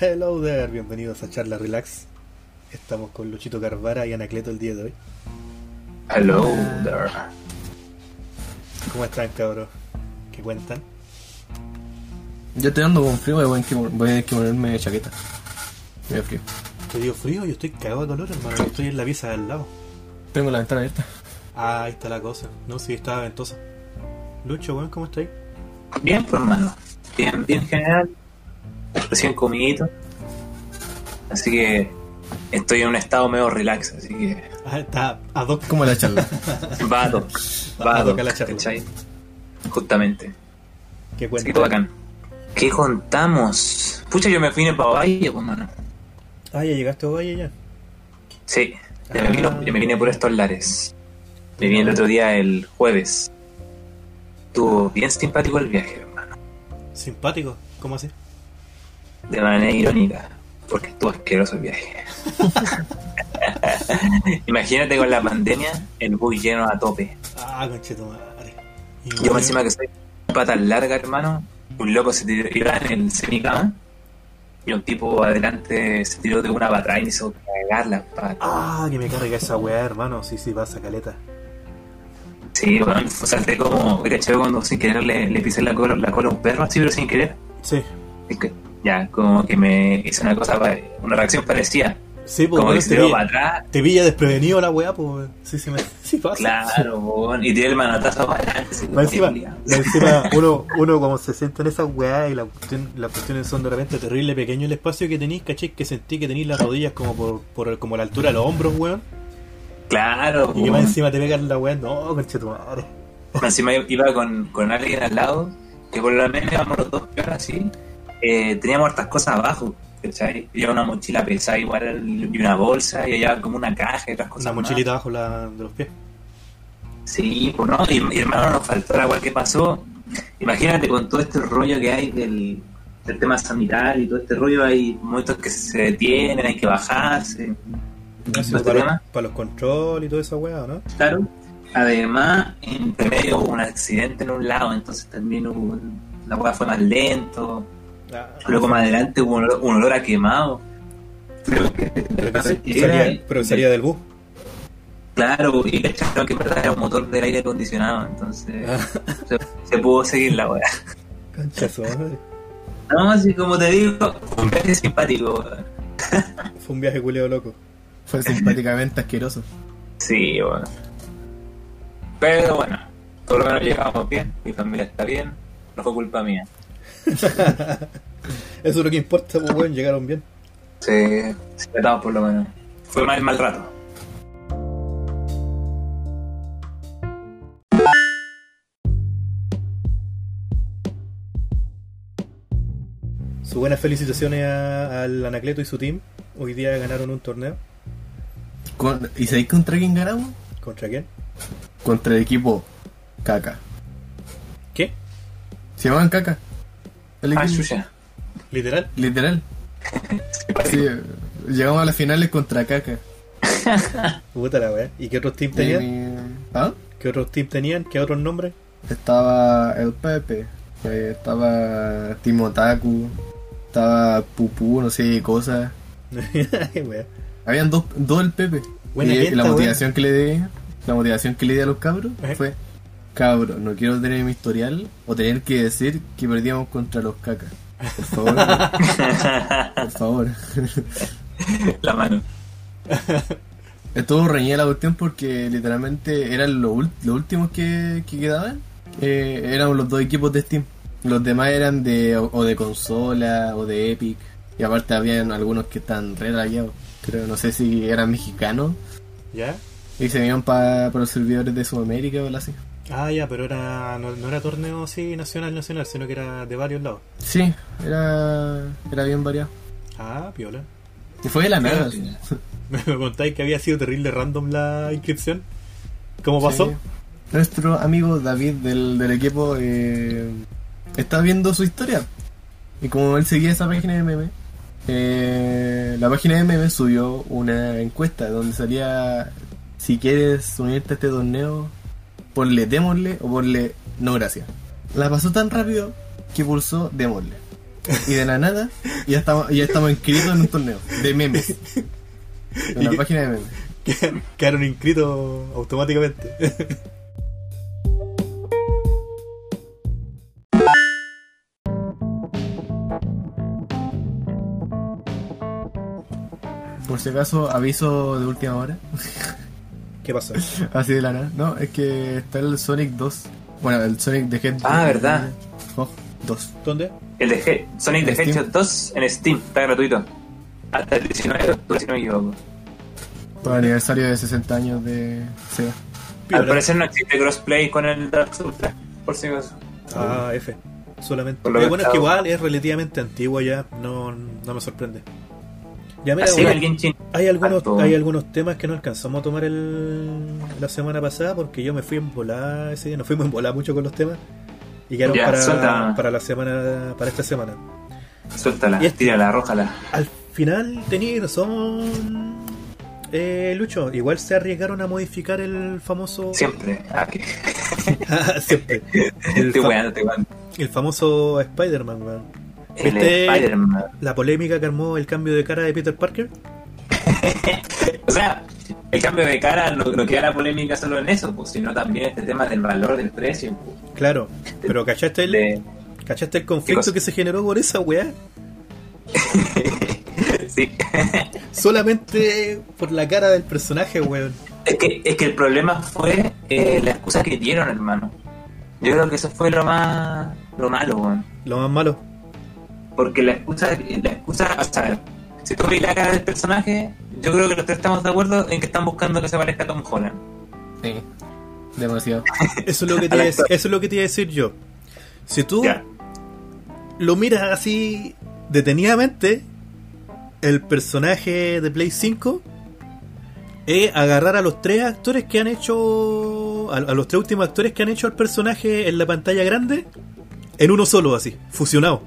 Hello there, bienvenidos a Charla Relax. Estamos con Luchito Carvara y Anacleto el día de hoy. Hello there. ¿Cómo están, cabros? ¿Qué cuentan? Yo estoy dando con frío y voy a que- voy a tener que ponerme chaqueta. Me da frío. ¿Te dio frío? Yo estoy cagado de calor, hermano. Yo estoy en la pieza de al lado. Tengo la ventana abierta. Ah, ahí está la cosa. No, sí, estaba ventosa. Lucho, weón, ¿cómo estáis? Bien, pues hermano. Bien, bien general. Recién comidito. Así que estoy en un estado medio relax, así que Ah, está a dos. ¿Cómo la charla? vado. Va a Vado, tocar la charla. ¿cachai? Justamente. ¿Qué Así que bacán. ¿Qué contamos? Pucha, yo me fui en Valle, pues hermano. Ah, ya llegaste a Valle ya. Sí, ya me, vino- ya me vine por estos lares. Me vine el otro día, el jueves. Estuvo bien simpático el viaje, hermano. Simpático, ¿cómo así? De manera irónica, porque estuvo asqueroso el viaje. Imagínate con la pandemia, el bus lleno a tope. Ah. Y Yo bueno, encima que soy patas largas, hermano, un loco se tiró en el semicama y un tipo adelante se tiró de una atrás y me hizo cagar las patas. Ah, que me carga esa weá, hermano. Sí, sí, pasa caleta. Sí, bueno, salté como, ¿cachai? Cuando sin querer le, le pisé la cola, la cola a un perro, así, pero sin querer. Sí. Es que, ya, como que me hizo una cosa, una reacción parecida. Sí, pues, Como que se para atrás. te pilla desprevenido la weá, pues. Sí, sí, me, sí pasa. Claro, y tiré el manotazo para adelante. encima, uno, uno como se sienta en esa weá y la cuestión- las cuestiones son de repente terrible pequeño el espacio que tenéis, caché que sentí que tenéis las rodillas como por, por como la altura de los hombros, weón. Claro, Y que más encima te pegan la weá, no, conche tu madre. Encima iba con, con alguien al lado, que por lo menos íbamos los dos peor así. Eh, teníamos hartas cosas abajo, ¿cachai? Llevaba una mochila pesada igual y una bolsa, y allá como una caja y otras cosas. Una mochilita abajo la, de los pies. Sí, pues no, y, y hermano, nos faltó la cual que pasó. Imagínate con todo este rollo que hay del, del tema sanitario y todo este rollo, hay momentos que se detienen, hay que bajarse. Así, ¿No te para, los, para los controles y toda esa weá, ¿no? Claro. Además, entre medio hubo un accidente en un lado, entonces también hubo, la hueá fue más lento. Luego más adelante hubo un olor, un olor a quemado. Pero salía, pero salía del bus. Claro, y cacharon que era un motor del aire acondicionado, entonces Ah, se, se pudo seguir la hueá. concha su madre. No, así como te digo, fue un viaje simpático. Fue un viaje culeo loco. Fue simpáticamente asqueroso. Sí, bueno. Pero bueno, por lo menos llegamos bien, mi familia está bien, no fue culpa mía. Eso es lo que importa, pues weón, llegaron bien. Sí, sí, estamos por lo menos. Fue mal, mal rato. Sus buenas felicitaciones a- al Anacleto y su team. Hoy día ganaron un torneo. Con- ¿Y sabéis contra quién ganamos? ¿Contra quién? Contra el equipo Caca. ¿Qué? ¿Se llaman Caca? El Ah, chucha. ¿Literal? literal. Sí, llegamos a las finales contra Caca. Puta la weá. ¿Y qué otros teams tenían? ¿Ah? ¿Qué otros teams tenían? ¿Qué otros nombres? Estaba el Pepe, eh, estaba Timotaku, estaba Pupú, no sé qué cosa. Qué weá. Habían dos, dos el Pepe. Buena y gente, la motivación que le di, la motivación que le di a los cabros Ajá. fue cabros, no quiero tener mi historial o tener que decir que perdíamos contra los cacas. Por favor, por favor. La mano. Estuvo reñida la cuestión porque literalmente eran los, ul- los últimos que, que quedaban. Eh, eran los dos equipos de Steam. Los demás eran de o, o de consola o de Epic. Y aparte habían algunos que están re rayados. Creo, no sé si eran mexicanos. ¿Ya? Y se iban para los servidores de Sudamérica o algo así. Ah, ya, pero era no, no era torneo así nacional, nacional, sino que era de varios lados. Sí, era, era bien variado. Ah, piola. Y fue de la nada. Sí. Me contáis que había sido terrible random la inscripción. ¿Cómo pasó? Sí. Nuestro amigo David del, del equipo eh, está viendo su historia. Y como él seguía esa página de meme, eh, la página de meme subió una encuesta donde salía si quieres unirte a este torneo, ponle démosle o ponle no gracias. La pasó tan rápido que pulsó démosle. Y de la nada ya estamos, ya estamos inscritos en un torneo de memes. En ¿Y la qué- página de memes. Quedaron inscritos automáticamente. Por si acaso, aviso de última hora. ¿Qué pasó? Así de la nada. No, es que está el Sonic 2. Bueno, el Sonic de Hedgehog. Ah, ¿verdad? Oh, 2. ¿Dónde? El de He- Sonic Steam. Hedgehog 2 en Steam, está gratuito. Hasta el 19 de octubre, si no me equivoco. Por el aniversario de 60 años de Sega. Al parecer no existe crossplay con el Dark Souls 3, por si acaso. Ah, F. Solamente. Lo Eh, bueno, es que igual es relativamente antiguo ya. No, no me sorprende. Ya mira, Así bueno, hay algunos hay algunos temas que no alcanzamos a tomar el, la semana pasada porque yo me fui en volar ese día. Nos fuimos en volar mucho con los temas. Y quedaron Ya, para, para la semana para esta semana. Suéltala, Y este- tírala, arrójala. Al final tenía razón eh, Lucho. Igual se arriesgaron a modificar el famoso Siempre. Ah, que- Siempre. El, Estoy fa- weando, estoy weando. el famoso Spider-Man, weón. ¿Viste? La polémica que armó el cambio de cara de Peter Parker. O sea, el cambio de cara no, no queda la polémica solo en eso, pues, sino también este tema del valor del precio. pues, Claro, pero ¿cachaste el, de- ¿cachaste el ¿Qué conflicto que se generó por esa weá? sí. Solamente por la cara del personaje, weón. Es que, es que el problema fue eh, la excusa que dieron, hermano. Yo creo que eso fue lo más lo malo, weón. Lo más malo. Porque la excusa, la excusa, o sea, si tú ves la cara del personaje, yo creo que los tres estamos de acuerdo en que están buscando que se parezca a Tom Holland. Sí. Demasiado. Eso es lo que te, iba a decir- eso es lo que te iba a decir yo. Si tú Ya. lo miras así detenidamente, el personaje de Play 5 es agarrar a los tres actores que han hecho. A, a los tres últimos actores que han hecho al personaje en la pantalla grande en uno solo, así, fusionado.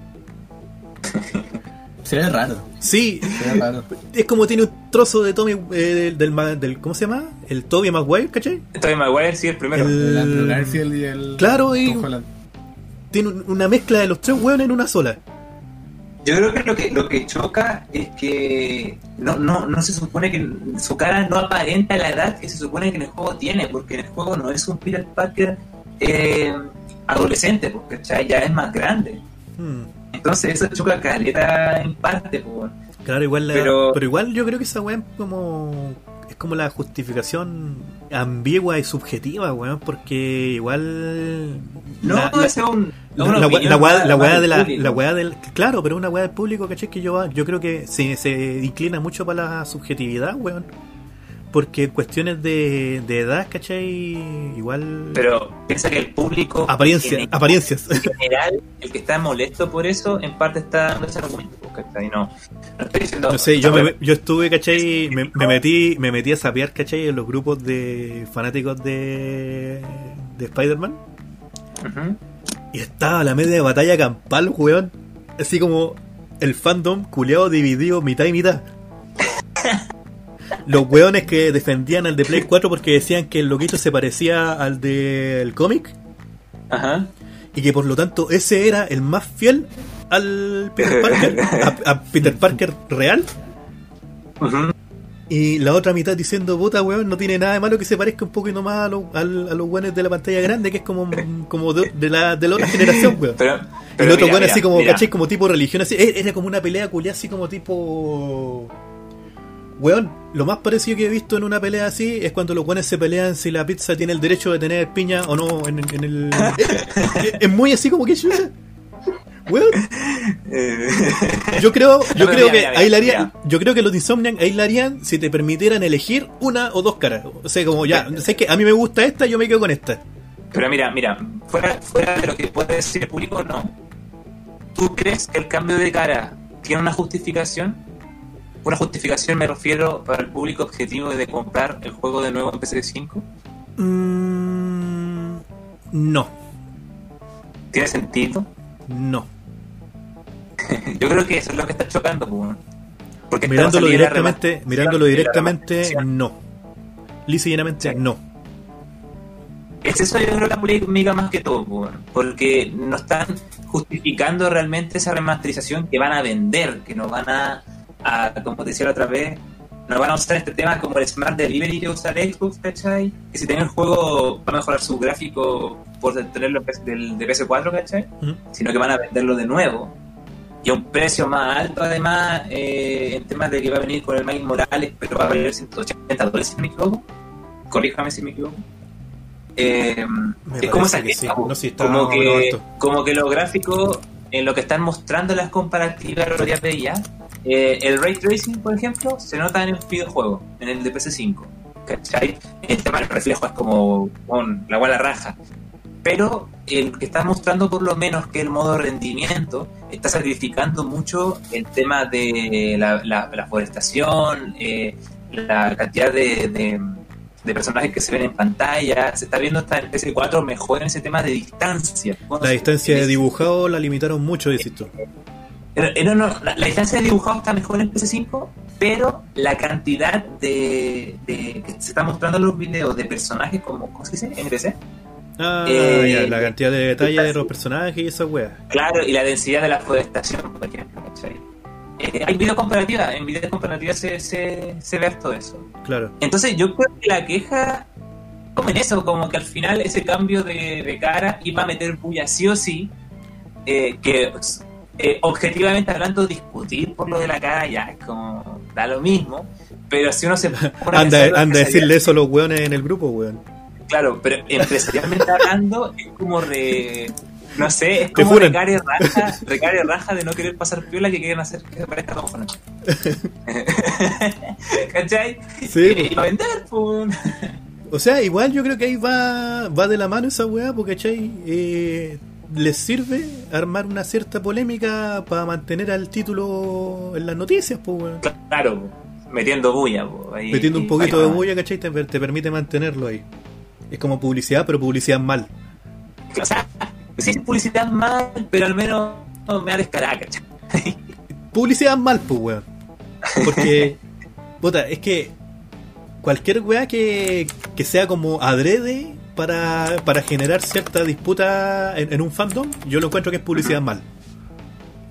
Sería raro. Sí, Sería raro. es como tiene un trozo de Tommy. eh, del, del, ma- del- ¿Cómo se llama? El Toby Maguire, ¿cachai? Tobey Maguire sí el primero. El- El Andrew Garfield y el. Claro, y-. Tiene un- una mezcla de los tres hueones en una sola. Yo creo que lo que lo que choca es que no, no, no se supone que su cara no aparenta la edad que se supone que en el juego tiene, porque en el juego no es un Peter Parker eh, adolescente, porque ya es más grande. Hmm. Entonces eso choca caleta en parte, pues. Claro, igual la- pero... Pero- igual yo creo que esa weá es como es como la justificación ambigua y subjetiva, weón, porque igual No, la, la- es un, la- una la la weá- la de la, la weá del claro, pero una weá del público, ¿cachai? Que yo yo creo que se, se inclina mucho para la subjetividad, weón. Porque en cuestiones de, de edad, ¿cachai? Igual Pero piensa que el público apariencia, en apariencias. general, el que está molesto por eso, en parte está dando ese argumento, pues, ¿cachai? No, no estoy diciendo... No sé, yo, me, yo estuve, ¿cachai? Me, me metí me metí a sapear, ¿cachai? En los grupos de fanáticos de, de Spider-Man. Y estaba la media de batalla campal, weón. Así como el fandom culeado dividido mitad y mitad. Los weones que defendían al de Play 4 porque decían que el loquito se parecía al del cómic Ajá. y que por lo tanto ese era el más fiel al Peter Parker, a, a Peter Parker real. Ujú. Y la otra mitad diciendo, puta weón, no tiene nada de malo que se parezca un poquito más a, lo- a los weones de la pantalla grande, que es como, como de, de la, de la otra generación, weón. Pero, el pero otro mira, weón así como, mira. ¿cachai? Como tipo religión, así. Eh, Era como una pelea culiada así como tipo... Weón, lo más parecido que he visto en una pelea así es cuando los weones se pelean si la pizza tiene el derecho de tener piña o no en, en el... es, muy así como que... chucha. Weón, Eh, yo creo, yo No, creo mira, que mira, mira, aislarían, mira. yo creo que los Insomniac aislarían si te permitieran elegir una o dos caras. O sea, como ya, sé que a mí me gusta esta, yo me quedo con esta. Pero mira, mira, fuera, fuera de lo que puede decir el público, no. ¿Tú crees que el cambio de cara tiene una justificación? Una justificación me refiero para el público objetivo de comprar el juego de nuevo en PS5. Mm, no, ¿Tiene sentido? no. Yo creo que eso es lo que está chocando, pues. Porque Mirándolo directamente, mirándolo directamente, no. Lisa y llanamente, Sí. no. Es eso yo creo la polémica más que todo, pues, porque no están justificando realmente esa remasterización que van a vender, que no van a, a como te decía la otra vez, no van a usar este tema como el Smart Delivery que usa el Xbox, ¿cachai? Que si tiene el juego va a mejorar su gráfico por tenerlo del, de PS4, ¿cachai? Sino que van a venderlo de nuevo. Y a un precio más alto además, eh, en temas de que va a venir con el Miles Morales, pero va a valer 180 dólares si me equivoco. Corríjame si me equivoco. Eh, Me es como esa que sí. queja, No, sí, está como, que, como que los gráficos, en lo que están mostrando las comparativas lo ya eh, el ray tracing, por ejemplo, se nota en el videojuego, en el de PS5. ¿Cachai? El tema del reflejo es como con la guala raja. Pero el que está mostrando por lo menos que el modo rendimiento está sacrificando mucho el tema de la, la, forestación, eh, la cantidad de, de, personajes que se ven en pantalla. Se está viendo hasta el PS4 mejor en ese tema de distancia. La distancia de dibujado la limitaron mucho, dices. Pero, eh, no, no, la, la distancia de dibujado está mejor en PS5, pero la cantidad de, de que se está mostrando en los videos de personajes como, ¿cómo se dice? NPC. Ah, Eh, ya, la cantidad de detalle de los personajes y esa wea. Claro, y la densidad de la forestación, por ejemplo. Eh, hay videos comparativas, en videos comparativas se, se, se ve todo eso. Claro. Entonces yo creo que la queja, como en eso, como que al final ese cambio de, de cara iba a meter bulla sí o sí, eh, que eh, objetivamente hablando discutir por lo de la cara ya es como, da lo mismo, pero si uno se a Anda, a decirle eso a los weones en el grupo, weón. Claro, pero empresarialmente hablando es como de... No sé, es como recare raja, recare raja de no querer pasar piola que quieren hacer que se parezca a Tom Holland. ¿Cachai? Sí, y, y para vender, pues. O sea, igual yo creo que ahí va, va de la mano esa weá, porque ¿cachai? Eh, les sirve armar una cierta polémica para mantener al título en las noticias, pues weón. Claro, metiendo bulla. po, ahí- Metiendo un poquito de bulla, ¿cachai? Te, te permite mantenerlo ahí. Es como publicidad, pero publicidad mal. O sea, sí es publicidad mal, pero al menos no me ha descarado, ¿cachai? Publicidad mal, pues weón. Porque, puta, es que cualquier weá que, que sea como adrede para, para generar cierta disputa en, en un fandom, yo lo encuentro que es publicidad mal.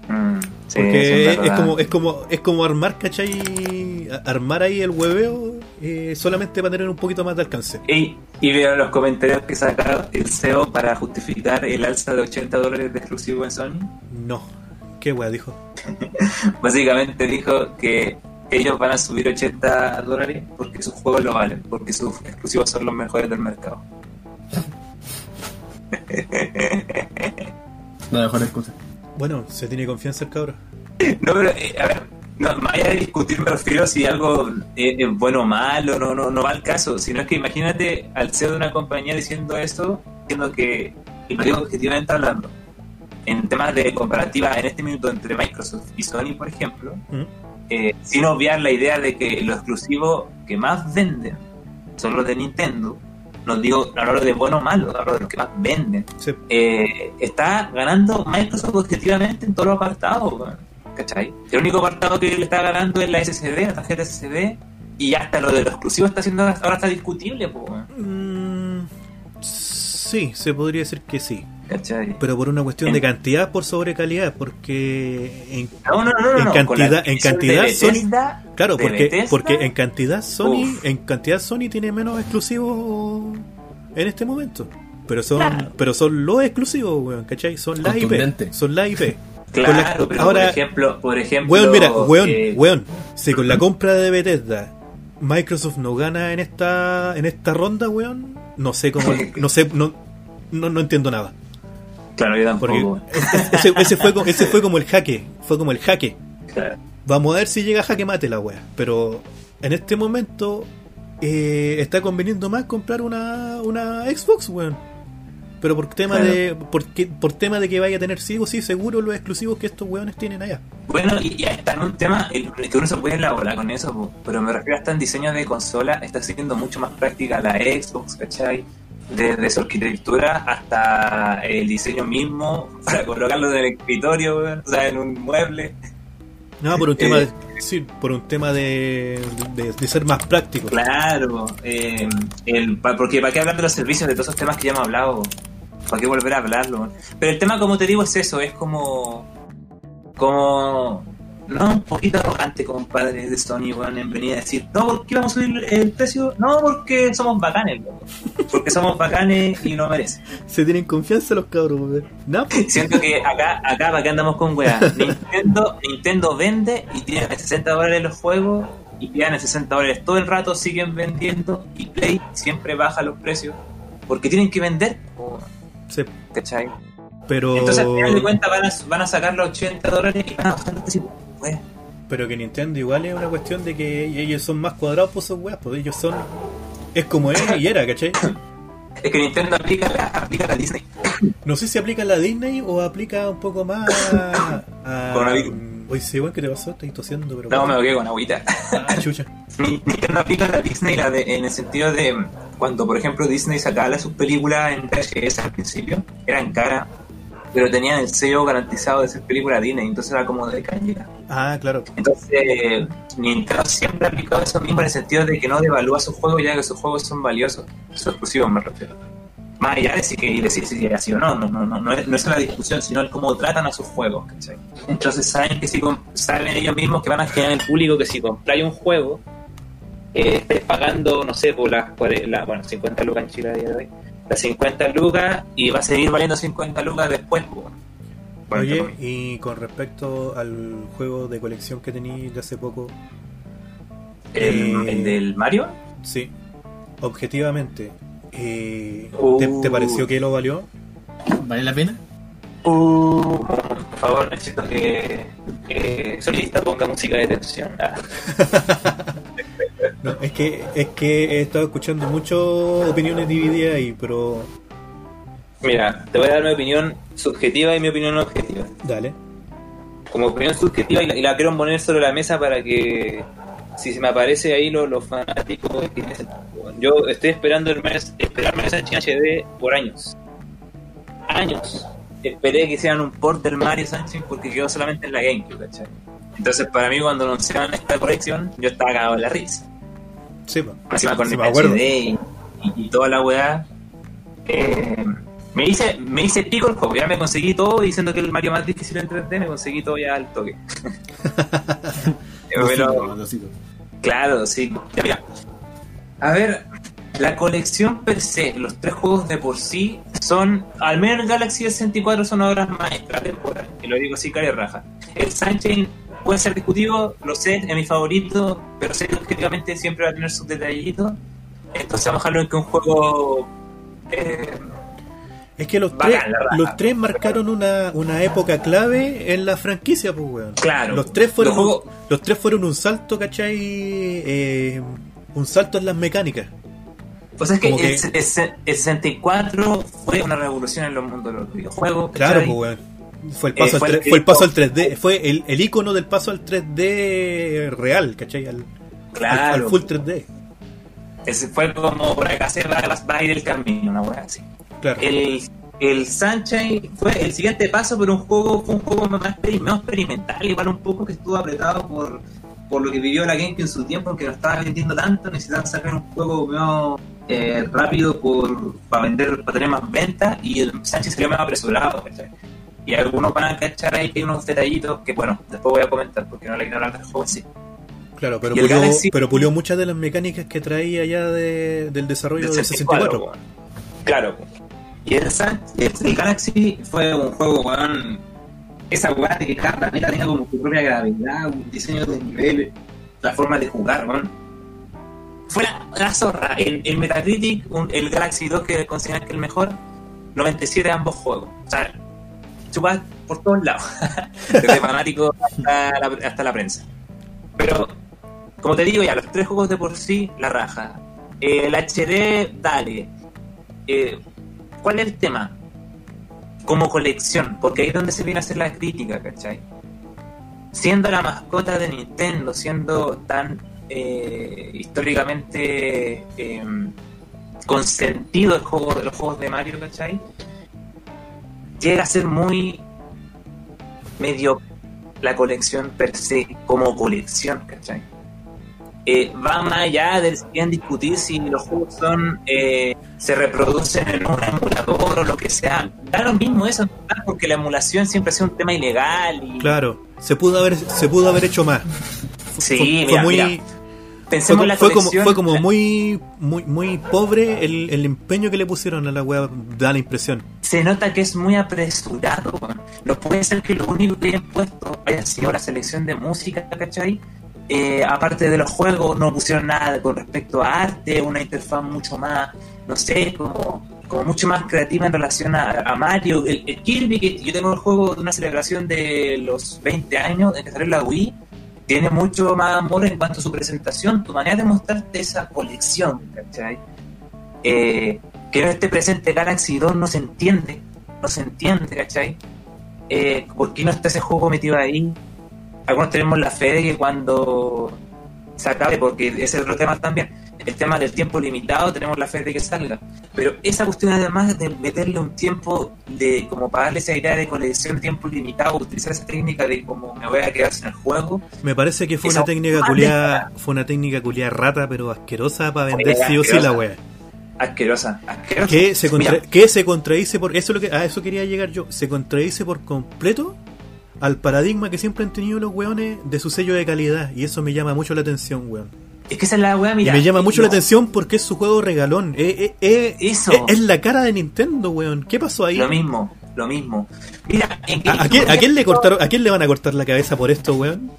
Mm, sí, Porque es, como, es como es como armar, ¿cachai? Armar ahí el hueveo eh, solamente para tener un poquito más de alcance. Y, y veo los comentarios que saca el CEO para justificar el alza de 80 dólares de exclusivo en Sony. No. ¿Qué wea dijo? Básicamente dijo que ellos van a subir 80 dólares porque sus juegos lo valen, porque sus exclusivos son los mejores del mercado. La mejor excusa. Bueno, se tiene confianza el cabrón. No, pero, eh, a ver, no, más allá de discutir me refiero si algo es, es bueno o malo, no, no, no va al caso, sino es que imagínate al CEO de una compañía diciendo esto, diciendo que, y lo digo objetivamente hablando, en temas de comparativa en este minuto entre Microsoft y Sony, por ejemplo, ¿Mm? eh, sin obviar la idea de que los exclusivos que más venden son los de Nintendo, no digo hablo de bueno o malo, hablo de los que más venden, Sí. eh, está ganando Microsoft objetivamente en todos los apartados, ¿cachai? El único apartado que le está ganando es la SSD, la tarjeta SSD, y hasta lo de los exclusivos está haciendo ahora está discutible, Mm, sí, se podría decir que sí. ¿Cachai? Pero por una cuestión de cantidad por sobre calidad, porque en, No, no, no, no, en no, cantidad- en cantidad de Sony- Bethesda, Claro, de porque, Bethesda, porque en cantidad Sony, Uf. en cantidad Sony tiene menos exclusivos en este momento. Pero son, Claro. pero son los exclusivos, weón, ¿cachai? Son las IP. Son las IP. Claro, la- pero ahora, por ejemplo, por ejemplo, weón, mira, weón, eh, weón, si con la compra de Bethesda Microsoft no gana en esta, en esta ronda, weón, no sé cómo, no sé, no, no, no entiendo nada. Claro, yo tampoco, ese, ese fue, ese fue como el jaque, fue como el jaque. claro. Vamos a ver si llega jaque mate la wea. Pero en este momento eh, está conveniendo más comprar una, una Xbox, weón. pero por tema Claro. de por, que- por tema de que vaya a tener sí o sí seguro los exclusivos que estos weones tienen allá. Bueno, y ya está en un tema el- que uno se puede elaborar con eso, pero me refiero hasta en diseño de consola, está siendo mucho más práctica la Xbox, ¿cachai? Desde su arquitectura hasta el diseño mismo, para colocarlo en el escritorio, o sea, en un mueble. No, por un tema Eh, de, sí, por un tema de, de, de ser más práctico. Claro, eh, el, porque ¿para qué hablar de los servicios, de todos esos temas que ya hemos hablado? ¿Para qué volver a hablarlo? Pero el tema, como te digo, es eso, es como... Como... No, un poquito arrogante, compadre de Sony, weón, en venir a decir, no, ¿por qué vamos a subir el precio? No, porque somos bacanes. Porque somos bacanes y no merecen. Se tienen confianza los cabros, weón. No, Siento que acá, acá, ¿para qué andamos con weá? Nintendo, Nintendo vende y tiene a 60 dólares los juegos y quedan a 60 dólares todo el rato, siguen vendiendo y Play siempre baja los precios porque tienen que vender, sí, ¿cachai? pero Entonces al final de cuentas van a, van a sacar los 80 dólares y van a bajar los precios, pero que Nintendo igual es una cuestión de que ellos son más cuadrados por esos weas, pues ellos son es como es y era, ¿cachai? Es que Nintendo aplica la, aplica la Disney. No sé si aplica la Disney o aplica un poco más a... Coronavirus. Oye, sí, weón, ¿qué te pasó? Estoy tosiendo, pero... No, me quedé con agüita. Ah, chucha. Nintendo aplica la Disney la de- en el sentido de cuando, por ejemplo, Disney sacaba sus películas en VHS al principio, eran caras, pero tenían el sello garantizado de ser película Disney, entonces era como de cañera. Ah, claro. Entonces, Nintendo siempre ha aplicado eso mismo en el sentido de que no devalúa sus juegos ya que sus juegos son valiosos, sus exclusivos me refiero. Más allá de si, que, de si, es así o no, no, no, no, no es, no es la discusión, sino el cómo tratan a sus juegos. ¿cachai? Entonces saben que si saben ellos mismos que van a generar el público que si compráis un juego, eh, estés pagando, no sé, por las cuare- la, bueno, 50 lucas en Chile a día de hoy, las 50 lucas y va a seguir valiendo 50 lucas después. Oye, y con respecto al juego de colección que de hace poco, ¿El, eh, el del Mario? sí, objetivamente, eh, Uh. ¿te, te pareció que lo valió? ¿Vale la pena? Uh, por favor, necesito que, que solista ponga música de tensión. Ah. No, es que es que he estado escuchando muchas opiniones divididas ahí, pero Mira, te voy a dar mi opinión subjetiva y mi opinión objetiva. dale. Como opinión subjetiva, y la, y la quiero poner sobre la mesa para que, si se me aparece ahí los, los fanáticos, yo estoy esperando el mes, esperar Mario Sánchez en HD por años. Años. Esperé que hicieran un port del Mario Sánchez porque quedó solamente en la GameCube, ¿cachai? Entonces, para mí, cuando anunciaron esta colección, yo estaba cagado en la risa. Sí, encima con Sí, el. HD y, y- y toda la weá. Eh, me hice, me hice pico el juego, ya me conseguí todo diciendo que el Mario más difícil en 3D, me conseguí todo ya al toque. Pero, Dosito. claro, sí. Mira. A ver, la colección per se, los tres juegos de por sí son, al menos el Galaxy S64 son obras maestras temporales, y lo digo así, cara y raja. El Sunshine puede ser discutido, lo sé, es mi favorito, pero sé que objetivamente siempre va a tener sus detallitos. Entonces vamos a dejarlo en que un juego... eh, Es que los Bacán, tres, los tres marcaron una, una época clave en la franquicia, pues weón. Claro. Los tres fueron Los juegos- los tres fueron un salto, ¿cachai? Eh, un salto en las mecánicas. Pues es que, El, el- el 64 fue una revolución en los mundos de los videojuegos. Claro, pues weón. Fue el Eh, paso, fue al, el fue el paso al grito. 3D, fue el, el icono del paso al 3D real, ¿cachai? Al, al- Claro. al full 3D. Ese fue como por acá se va, va a ir el camino, una wea así. Claro. El, el Sunshine fue el siguiente paso, pero un juego fue un juego más, más experimental, igual un poco que estuvo apretado por, por lo que vivió la GameCube en su tiempo, aunque no estaba vendiendo tanto, necesitaban sacar un juego medio eh, rápido por, para vender, para tener más ventas, y el Sunshine salió más apresurado. ¿cachai? Y algunos van a cachar ahí que hay unos detallitos que, bueno, después voy a comentar porque no le quiero hablar del juego en sí. Claro, pero pulió, Galaxy- pero pulió muchas de las mecánicas que traía ya de- del desarrollo del del 64. weón. Claro. Y el, Sun- el, Galaxy fue un juego, weón. Esa weá de que cada planeta tenga como su propia gravedad, un diseño de nivel, la forma de jugar, weón. Fue la, la zorra. El, el Metacritic, un- el Galaxy 2, que consideran que es el mejor, 97 de ambos juegos. O sea, chupas por todos lados. Desde fanáticos hasta la, prensa. Pero, como te digo ya, los tres juegos de por sí, la raja. El HD, dale. Eh, ¿cuál es el tema? Como colección, porque ahí es donde se viene a hacer la crítica, ¿cachai? Siendo la mascota de Nintendo, siendo tan eh, históricamente eh, consentido los juegos de Mario, ¿cachai? Llega a ser muy medio la colección per se, como colección, ¿cachai? Eh, va más allá del discutir si los juegos son eh, se reproducen en un emulador o lo que sea. Da lo mismo eso, porque la emulación siempre ha sido un tema ilegal. Y... Claro, se pudo haber, se pudo haber hecho más. Sí, fue, mira, fue muy, mira, fue, pensemos en la fue como, fue como muy, muy, muy pobre el, el empeño que le pusieron a la wea, da la impresión. se nota que es muy apresurado. No puede ser que lo único que hayan puesto haya sido la selección de música, ¿cachai? Eh, aparte de los juegos, no pusieron nada con respecto a arte, una interfaz mucho más, no sé, como, como mucho más creativa en relación a, a Mario. El, el Kirby, que yo tengo el juego de una celebración de los 20 años de que salió la Wii, tiene mucho más amor en cuanto a su presentación, tu manera de mostrarte esa colección, ¿cachai? Eh, que no esté presente Galaxy 2 no se entiende, no se entiende, ¿cachai? Eh, ¿Por qué no está ese juego metido ahí? Algunos tenemos la fe de que cuando se acabe, porque ese es otro tema también, el tema del tiempo limitado, tenemos la fe de que salga. Pero esa cuestión además de meterle un tiempo de como para darle esa idea de colección tiempo limitado, utilizar esa técnica de como me voy a quedar sin el juego, Me parece que fue Esa una técnica culiada, fue una técnica culiada rata, pero asquerosa para vender sí o sí la wea. asquerosa, asquerosa. Que se, contra- que se contradice por eso es lo que a eso quería llegar yo se contradice por completo al paradigma que siempre han tenido los weones de su sello de calidad y eso me llama mucho la atención weón es que esa es la wea, mira. y me llama mucho no, la atención porque es su juego regalón Eh, eh, eh, Eso. eh, es la cara de Nintendo weón ¿qué pasó ahí? Lo mismo, lo mismo. Mira, en ¿A, a quién, a quién le cortaron, ¿A quién le van a cortar la cabeza por esto weón?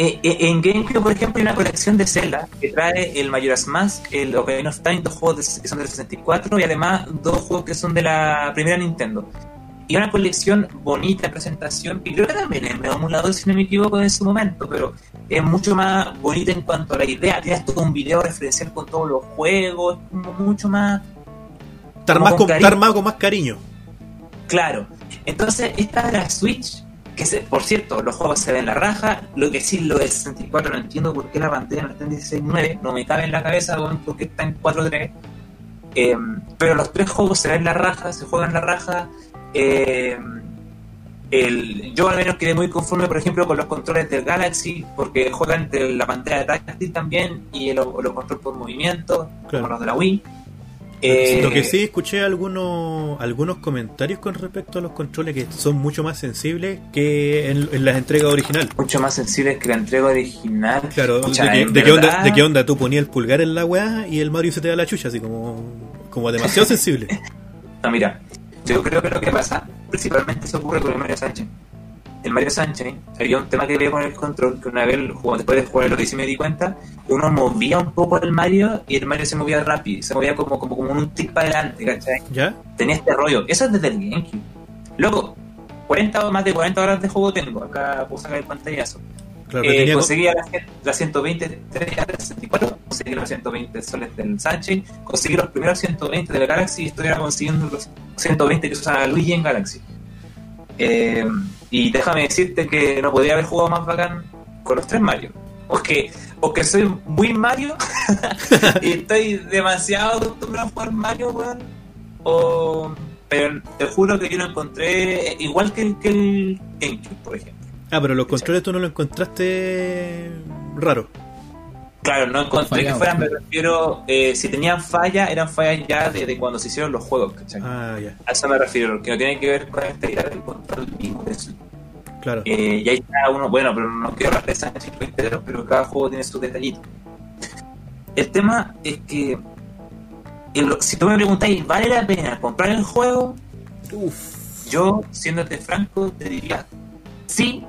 Eh, eh, en GameCube, por ejemplo, hay una colección de Zelda que trae el Majora's Mask, el Ocarina of Time, dos juegos que son del 64 y además dos juegos que son de la primera Nintendo. Y una colección bonita de presentación, que creo que también es medio emulador, si no me equivoco, en su momento, pero es mucho más bonita en cuanto a la idea. Tienes todo un video referencial con todos los juegos, es como mucho más Estar Como más con con, con más cariño Claro. Entonces, esta de la Switch, que se- por cierto, los juegos se ven la raja. Lo que sí, lo del 64, no entiendo por qué la pantalla no está en 16.9. No me cabe en la cabeza porque está en 4.3. Eh, pero los tres juegos se ven la raja, se juegan la raja. Eh, el, yo al menos quedé muy conforme, por ejemplo, con los controles del Galaxy, porque juegan entre la pantalla táctil también y los controles por movimiento, Claro. como los de la Wii. Eh, Lo que sí escuché algunos algunos comentarios con respecto a los controles que son mucho más sensibles que en, en las entregas originales. mucho más sensibles que la entrega original. Claro, Pucha, de, que, de qué onda, de qué onda tú ponías el pulgar en la weá y el Mario se te da la chucha, así como, como demasiado sensible. No, mira, yo creo que lo que pasa, principalmente se ocurre con el Mario Sánchez. El Mario Sánchez, había un tema que veía con el control, que una vez, después de jugar el Odyssey me di cuenta, uno movía un poco el Mario y el Mario se movía rápido, se movía como, como, como un tic para adelante, ¿cachai? ¿Ya? Tenía este rollo. Eso es desde el GameCube. Luego, 40 o más de 40 horas de juego tengo. Acá puedo sacar el pantallazo. Claro, Eh, pero tenía- conseguí la, la 120 del 64, conseguí los 120 soles del Sánchez, conseguí los primeros 120 del Galaxy y estoy consiguiendo los 120 que usa Luigi en Galaxy. Eh, y déjame decirte que no podría haber jugado más bacán con los tres Mario. O que, o que soy muy Mario y estoy demasiado acostumbrado a jugar Mario, weón. O, pero te juro que yo lo encontré igual que el, que el GameCube, por ejemplo. Ah, pero los controles tú no lo encontraste raro. Claro, no encontré que fueran, me refiero, eh, si tenían fallas, eran fallas ya de, de cuando se hicieron los juegos, ¿cachai? Ah, ya, A eso me refiero, que no tiene que ver con esta idea del control mismo eso. claro. Eh, y ahí está uno, bueno, pero no quiero hablar de Sánchez pero cada juego tiene sus detallitos. El tema es que, el- si tú me preguntáis, ¿vale la pena comprar el juego? Uf. Yo, siéndote franco, te diría, sí,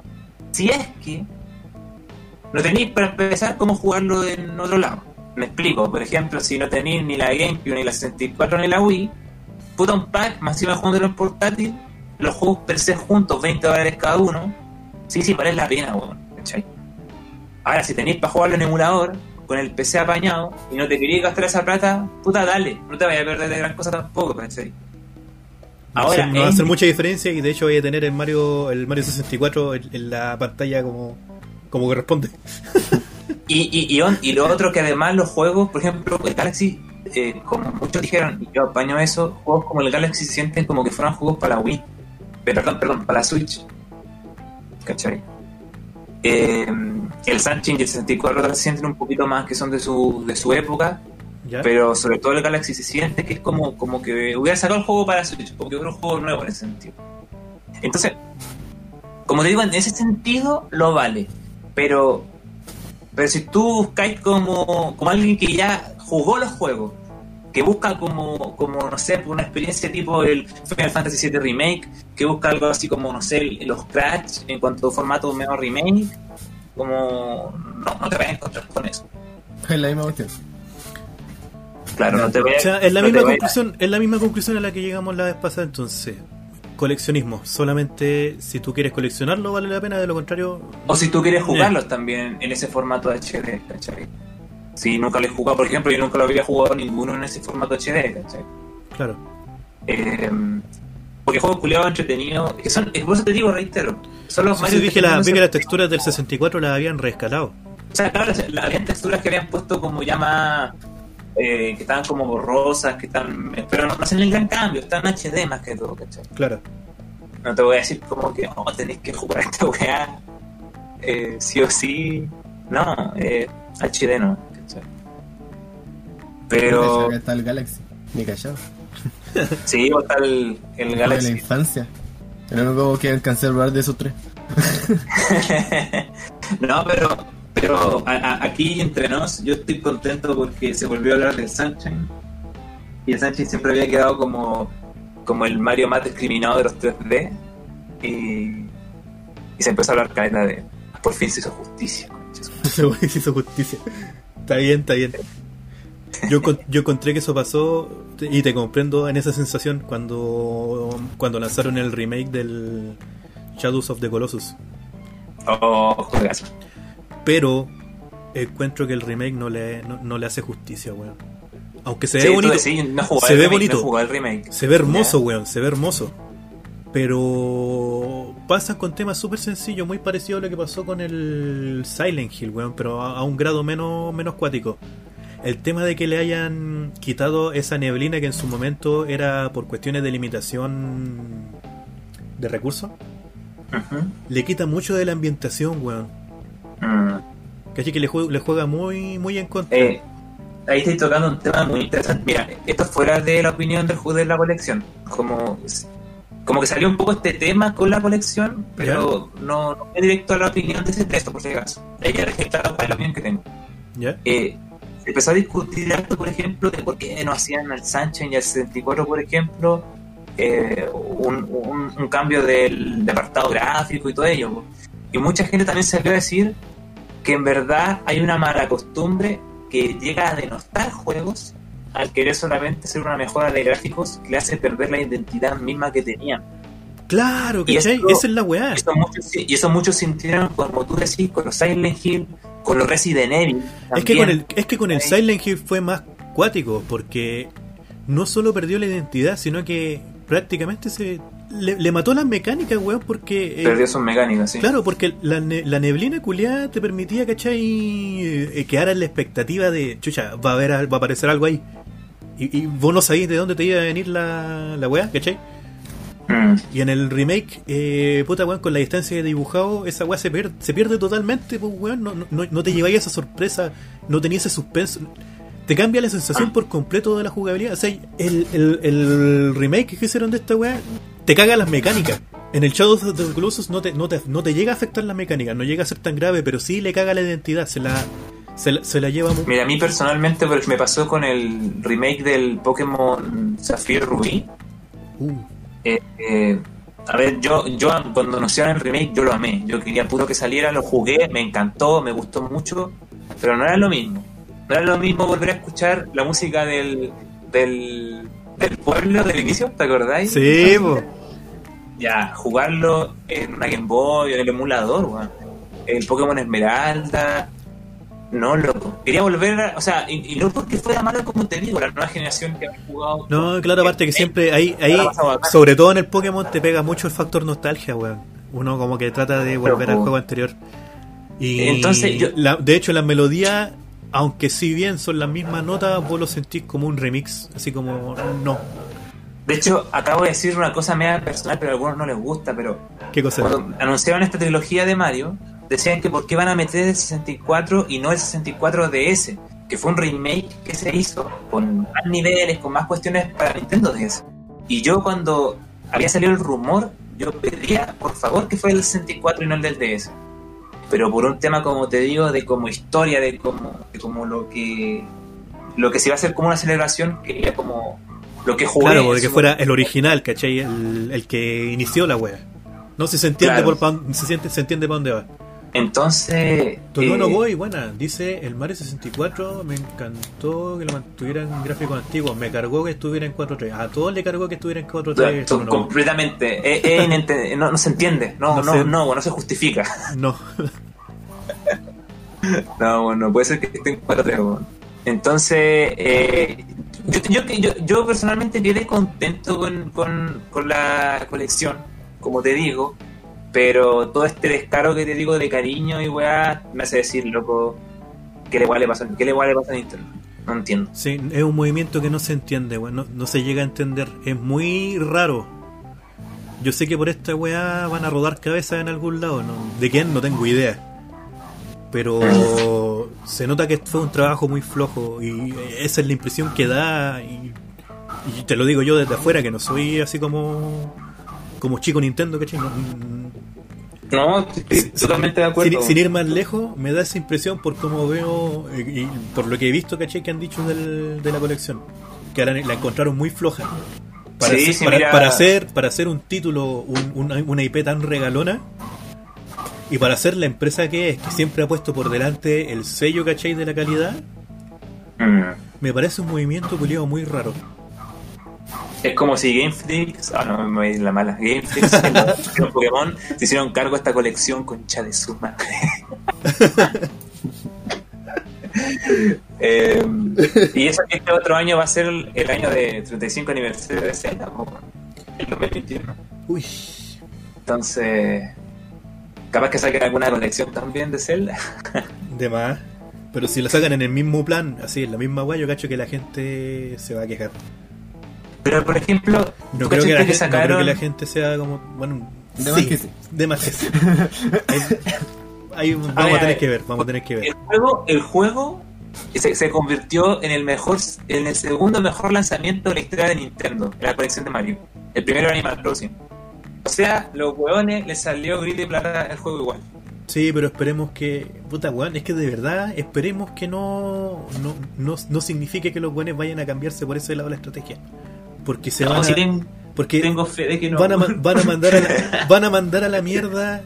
si es que no tenéis para empezar cómo jugarlo en otro lado. Me explico, por ejemplo, si no tenéis ni la GameCube, ni la 64, ni la Wii, puta un pack, más encima jugándolo en portátil, los juegos per se juntos, 20 dólares cada uno, sí, sí, vale la pena, weón, ¿cachai? Ahora, si tenéis para jugarlo en emulador, con el PC apañado, y no te queréis gastar esa plata, puta, dale, no te vayas a perder de gran cosa tampoco, ¿cachai? Ahora, no va a hacer mucha diferencia y de hecho voy a tener el Mario el Mario 64 en, en la pantalla como, como corresponde. Y, y, y, y lo otro que además los juegos, por ejemplo, el Galaxy, eh, como muchos dijeron, y yo apaño eso, juegos como el Galaxy se sienten como que fueran juegos para la Wii. Perdón, perdón, para la Switch. ¿Cachai? Eh, el Sunshine y el 64 se sienten un poquito más que son de su, de su época, ¿Ya? pero sobre todo el Galaxy se siente que es como, como que hubiera sacado el juego para Switch, porque hubiera un juego nuevo en ese sentido. Entonces, como te digo, en ese sentido lo vale, pero pero si tú buscáis como, como alguien que ya jugó los juegos, que busca como, como no sé, una experiencia tipo el Final Fantasy VII Remake, que busca algo así como, no sé, los Crash en cuanto a formato medio remake, como no, no te vas a encontrar con eso. Es la misma cuestión. Claro, no te voy a- O sea, es la no misma conclusión, es la misma conclusión a la que llegamos la vez pasada entonces. Coleccionismo, solamente si tú quieres coleccionarlo vale la pena, de lo contrario O si tú quieres jugarlos también en ese formato HD, ¿cachai? Si nunca lo he jugado, por ejemplo, yo nunca lo había jugado ninguno en ese formato HD, ¿cachai? claro. Eh, porque juegos culiados entretenidos, que son, por eso te digo, reitero, son los Sí, más sí, que, la, vi que las texturas del 64 las habían rescalado. O sea, claro, la- habían texturas que habían puesto como ya más. Eh, que estaban como borrosas, que están. Pero no, no hacen el gran cambio, están HD más que todo, ¿cachai? Claro. No te voy a decir como que, oh, tenéis que jugar esta weá, eh, sí o sí. No, eh, HD no, ¿cachai? Pero. Acá está el Galaxy. Ni callado. Sí, o está el, el De la Galaxy. infancia. El único que alcancé a probar de esos tres. no, pero, pero a- a- aquí entre nos, yo estoy contento porque se volvió a hablar del Sunshine. Y el Sunshine siempre había quedado como, como el Mario más discriminado de los 3D. Y, y se empezó a hablar caleta de. Por fin se hizo justicia. se hizo justicia. Está bien, está bien. Yo, yo encontré que eso pasó y te comprendo en esa sensación cuando, cuando lanzaron el remake del Shadows of the Colossus. Oh, juegazo. Pero encuentro que el remake no le, no, no le hace justicia, weón. Aunque se ve bonito, decís, no se ve remake, bonito. no el remake. se ve hermoso, Ya. weón, se ve hermoso. Pero pasan con temas súper sencillos, muy parecido a lo que pasó con el Silent Hill, weón, pero a, a un grado menos, menos cuático. El tema de que le hayan quitado esa neblina que en su momento era por cuestiones de limitación de recursos, le quita mucho de la ambientación, weón. Mm. Caché que le, jue- le juega muy, muy en contra. Eh, ahí estoy tocando un tema muy interesante. Mira, esto fuera de la opinión del juez de la colección. Como, como que salió un poco este tema con la colección, pero no, no fue directo a la opinión de ese texto, por si acaso. Ella cuál es la opinión que tengo. ¿Ya? Eh, se empezó a discutir harto, por ejemplo, de por qué no hacían al Sunshine y al 64, por ejemplo, eh, un, un- un cambio del, de apartado gráfico y todo ello. Y mucha gente también salió a decir que en verdad hay una mala costumbre que llega a denostar juegos al querer solamente hacer una mejora de gráficos que le hace perder la identidad misma que tenían. Claro, esto- Esa es la weá. Y eso muchos, y eso muchos sintieron, como tú decís, con los Silent Hill, con los Resident Evil. Es que, con el, es que con el Ahí. Silent Hill fue más cuático, porque no solo perdió la identidad, sino que prácticamente se le, le mató las mecánicas, weón, porque... eh, Perdió sus mecánicas, sí. Claro, porque la, ne- la neblina culiada te permitía, ¿cachai? Eh, quedar en la expectativa de, chucha, va a, haber, va a aparecer algo ahí. Y, y vos no sabías de dónde te iba a venir la, la weá, ¿cachai? Mm. Y en el remake, eh, puta weón, con la distancia de dibujado, esa weá se, pierde se pierde totalmente, pues weón, no, no, no te lleváis esa sorpresa, no tenías ese suspenso. Te cambia la sensación por completo de la jugabilidad. O sea, el, el, el remake que hicieron de esta weá te caga las mecánicas. En el Shadow of the Colossus no te, no, te, no te llega a afectar las mecánicas, no llega a ser tan grave, pero sí le caga la identidad, se la, se la, se la lleva muy... Mira, a mí personalmente, me pasó con el remake del Pokémon Zafiro Rubí. Uh, eh, eh, a ver, yo, yo cuando anunciaron el remake, yo lo amé. Yo quería puro que saliera, lo jugué, me encantó, me gustó mucho, pero no era lo mismo. No era lo mismo volver a escuchar la música del, del, del pueblo del inicio, ¿te acordáis? sí. Ya, jugarlo en una Game Boy, en el emulador, weón. El Pokémon Esmeralda. No, loco. Quería volver, a- o sea, y, y no porque fuera malo como te digo, la nueva generación que ha jugado. No, claro, aparte que siempre ahí, ahí sobre todo en el Pokémon, te pega mucho el factor nostalgia, weón. Uno como que trata de volver Pero, al juego anterior. Y Entonces, yo- la- de hecho, las melodías, aunque si bien son las mismas notas, vos lo sentís como un remix, así como, no. De hecho, acabo de decir una cosa media personal, pero a algunos no les gusta, pero ¿Qué cosa? cuando anunciaron esta trilogía de Mario, decían que por qué van a meter el 64 y no el 64 DS, que fue un remake que se hizo con más niveles, con más cuestiones para Nintendo DS. Y yo cuando había salido el rumor, yo pedía, por favor, que fuera el 64 y no el del DS. Pero por un tema, como te digo, de como historia, de como, de como lo que lo que se iba a hacer como una celebración, quería como lo que jugué. Claro, de que fuera el original, ¿cachai? El, el que inició la wea. No si se entiende Claro. por pa- se, siente, se entiende para dónde va. Entonces. Tolueno eh, Boy, buena, dice el Mario 64 me encantó que lo mantuvieran en gráficos antiguos, me cargó que estuviera en 4.3. A todos le cargó que estuviera en 4.3. to- Tolueno Boy. completamente. No, no se entiende. No, No no, se- no, no, se justifica. No, No, bueno, no puede ser que esté en 4 bueno. Entonces, eh, yo, yo, yo, personalmente quedé contento con, con, la colección, como te digo, pero todo este descaro que te digo de cariño y weá me hace decir, loco, ¿qué le igual le pasa, qué le igual le pasa a? No entiendo. sí, es un movimiento que no se entiende, weón, no, se llega a entender. Es muy raro. Yo sé que por esta weá van a rodar cabezas en algún lado. ¿De quién? No tengo idea. Pero se nota que fue un trabajo muy flojo y esa es la impresión que da y, y te lo digo yo desde afuera que no soy así como como chico Nintendo, ¿cachai? No, No, estoy totalmente de acuerdo. sin, sin ir más lejos, me da esa impresión por cómo veo eh, y por lo que he visto, ¿cachai? Que han dicho del- de la colección. Que ahora la encontraron muy floja. Para, Sí, hacer, sí, para, mira. para hacer, para hacer un título, un- una, una IP tan regalona, y para ser la empresa que es, que siempre ha puesto por delante el sello, ¿cachai? De la calidad, Mm. me parece un movimiento culiado muy raro. Es como si Game ah no, me voy a ir la mala, Game Freak en los- en los Pokémon se hicieron cargo de esta colección concha de su madre. Eh, y eso que este otro año va a ser el, año de 35 aniversario de Zelda, el 2021. Uy, Entonces, capaz que saquen alguna colección también de Zelda. de más. Pero si lo sacan en el mismo plan, así, en la misma guay, yo cacho que la gente se va a quejar. Pero por ejemplo, No ¿tú creo, que la, gente, no creo que la gente sea como. Bueno, De más que sí. De más que sí. Ahí- ahí vamos A a, ver, a tener ver. que ver, vamos a tener que ver. El juego, el juego se, se convirtió en el mejor, en el segundo mejor lanzamiento de la historia de Nintendo, en la colección de Mario. El primero era Animal Crossing. O sea, los hueones les salió grito y plata el juego igual. Sí, pero esperemos que. Puta weón, es que de verdad esperemos que no. No, no, no signifique que los buenos vayan a cambiarse por ese lado de la estrategia. Porque se No, van a. si ten- porque tengo fe de que no. van, a, van a mandar a la, van a mandar a la mierda.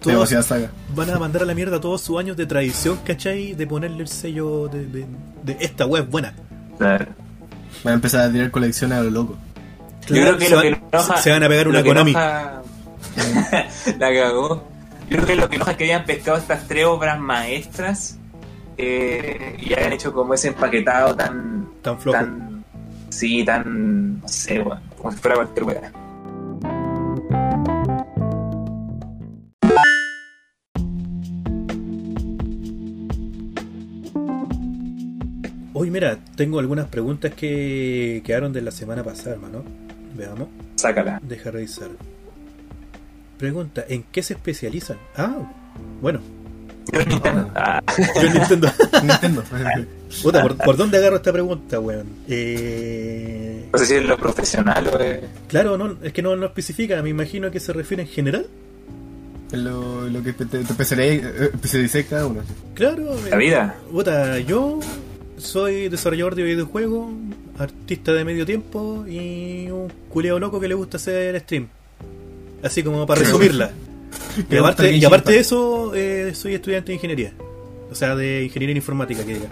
Todos, saga. van a mandar a la mierda todos sus años de tradición, ¿cachai? De ponerle el sello de, de, de esta web buena. Claro. Van a empezar a tirar colecciones a lo loco. Yo creo que se, lo van, que enoja- se van a pegar una Konami. enoja- la cagó. Yo creo que lo que enoja es que hayan pescado estas tres obras maestras eh, y hayan hecho como ese empaquetado tan. Tan flojo. tan sí, tan. no sé, como si fuera cualquier weá. Hoy, mira, tengo algunas preguntas que quedaron de la semana pasada, hermano. Veamos. Sácala. Deja revisar. Pregunta, ¿en qué se especializan? Ah, bueno, Nintendo. Ah, yo en Nintendo. Nintendo. Puta, ¿por, por dónde agarro esta pregunta, weón? Eh, no sé si es lo profesional o es. claro, no, es que no, no especifica, me imagino que se refiere en general. Lo, lo que te, te especialicé eh, cada uno. Claro, La vida. Puta, yo soy desarrollador de videojuegos, artista de medio tiempo y un culiao loco que le gusta hacer stream. Así como para resumirla. y, aparte, y de eso, eh, soy estudiante de ingeniería. O sea, de ingeniería en informática, que diga.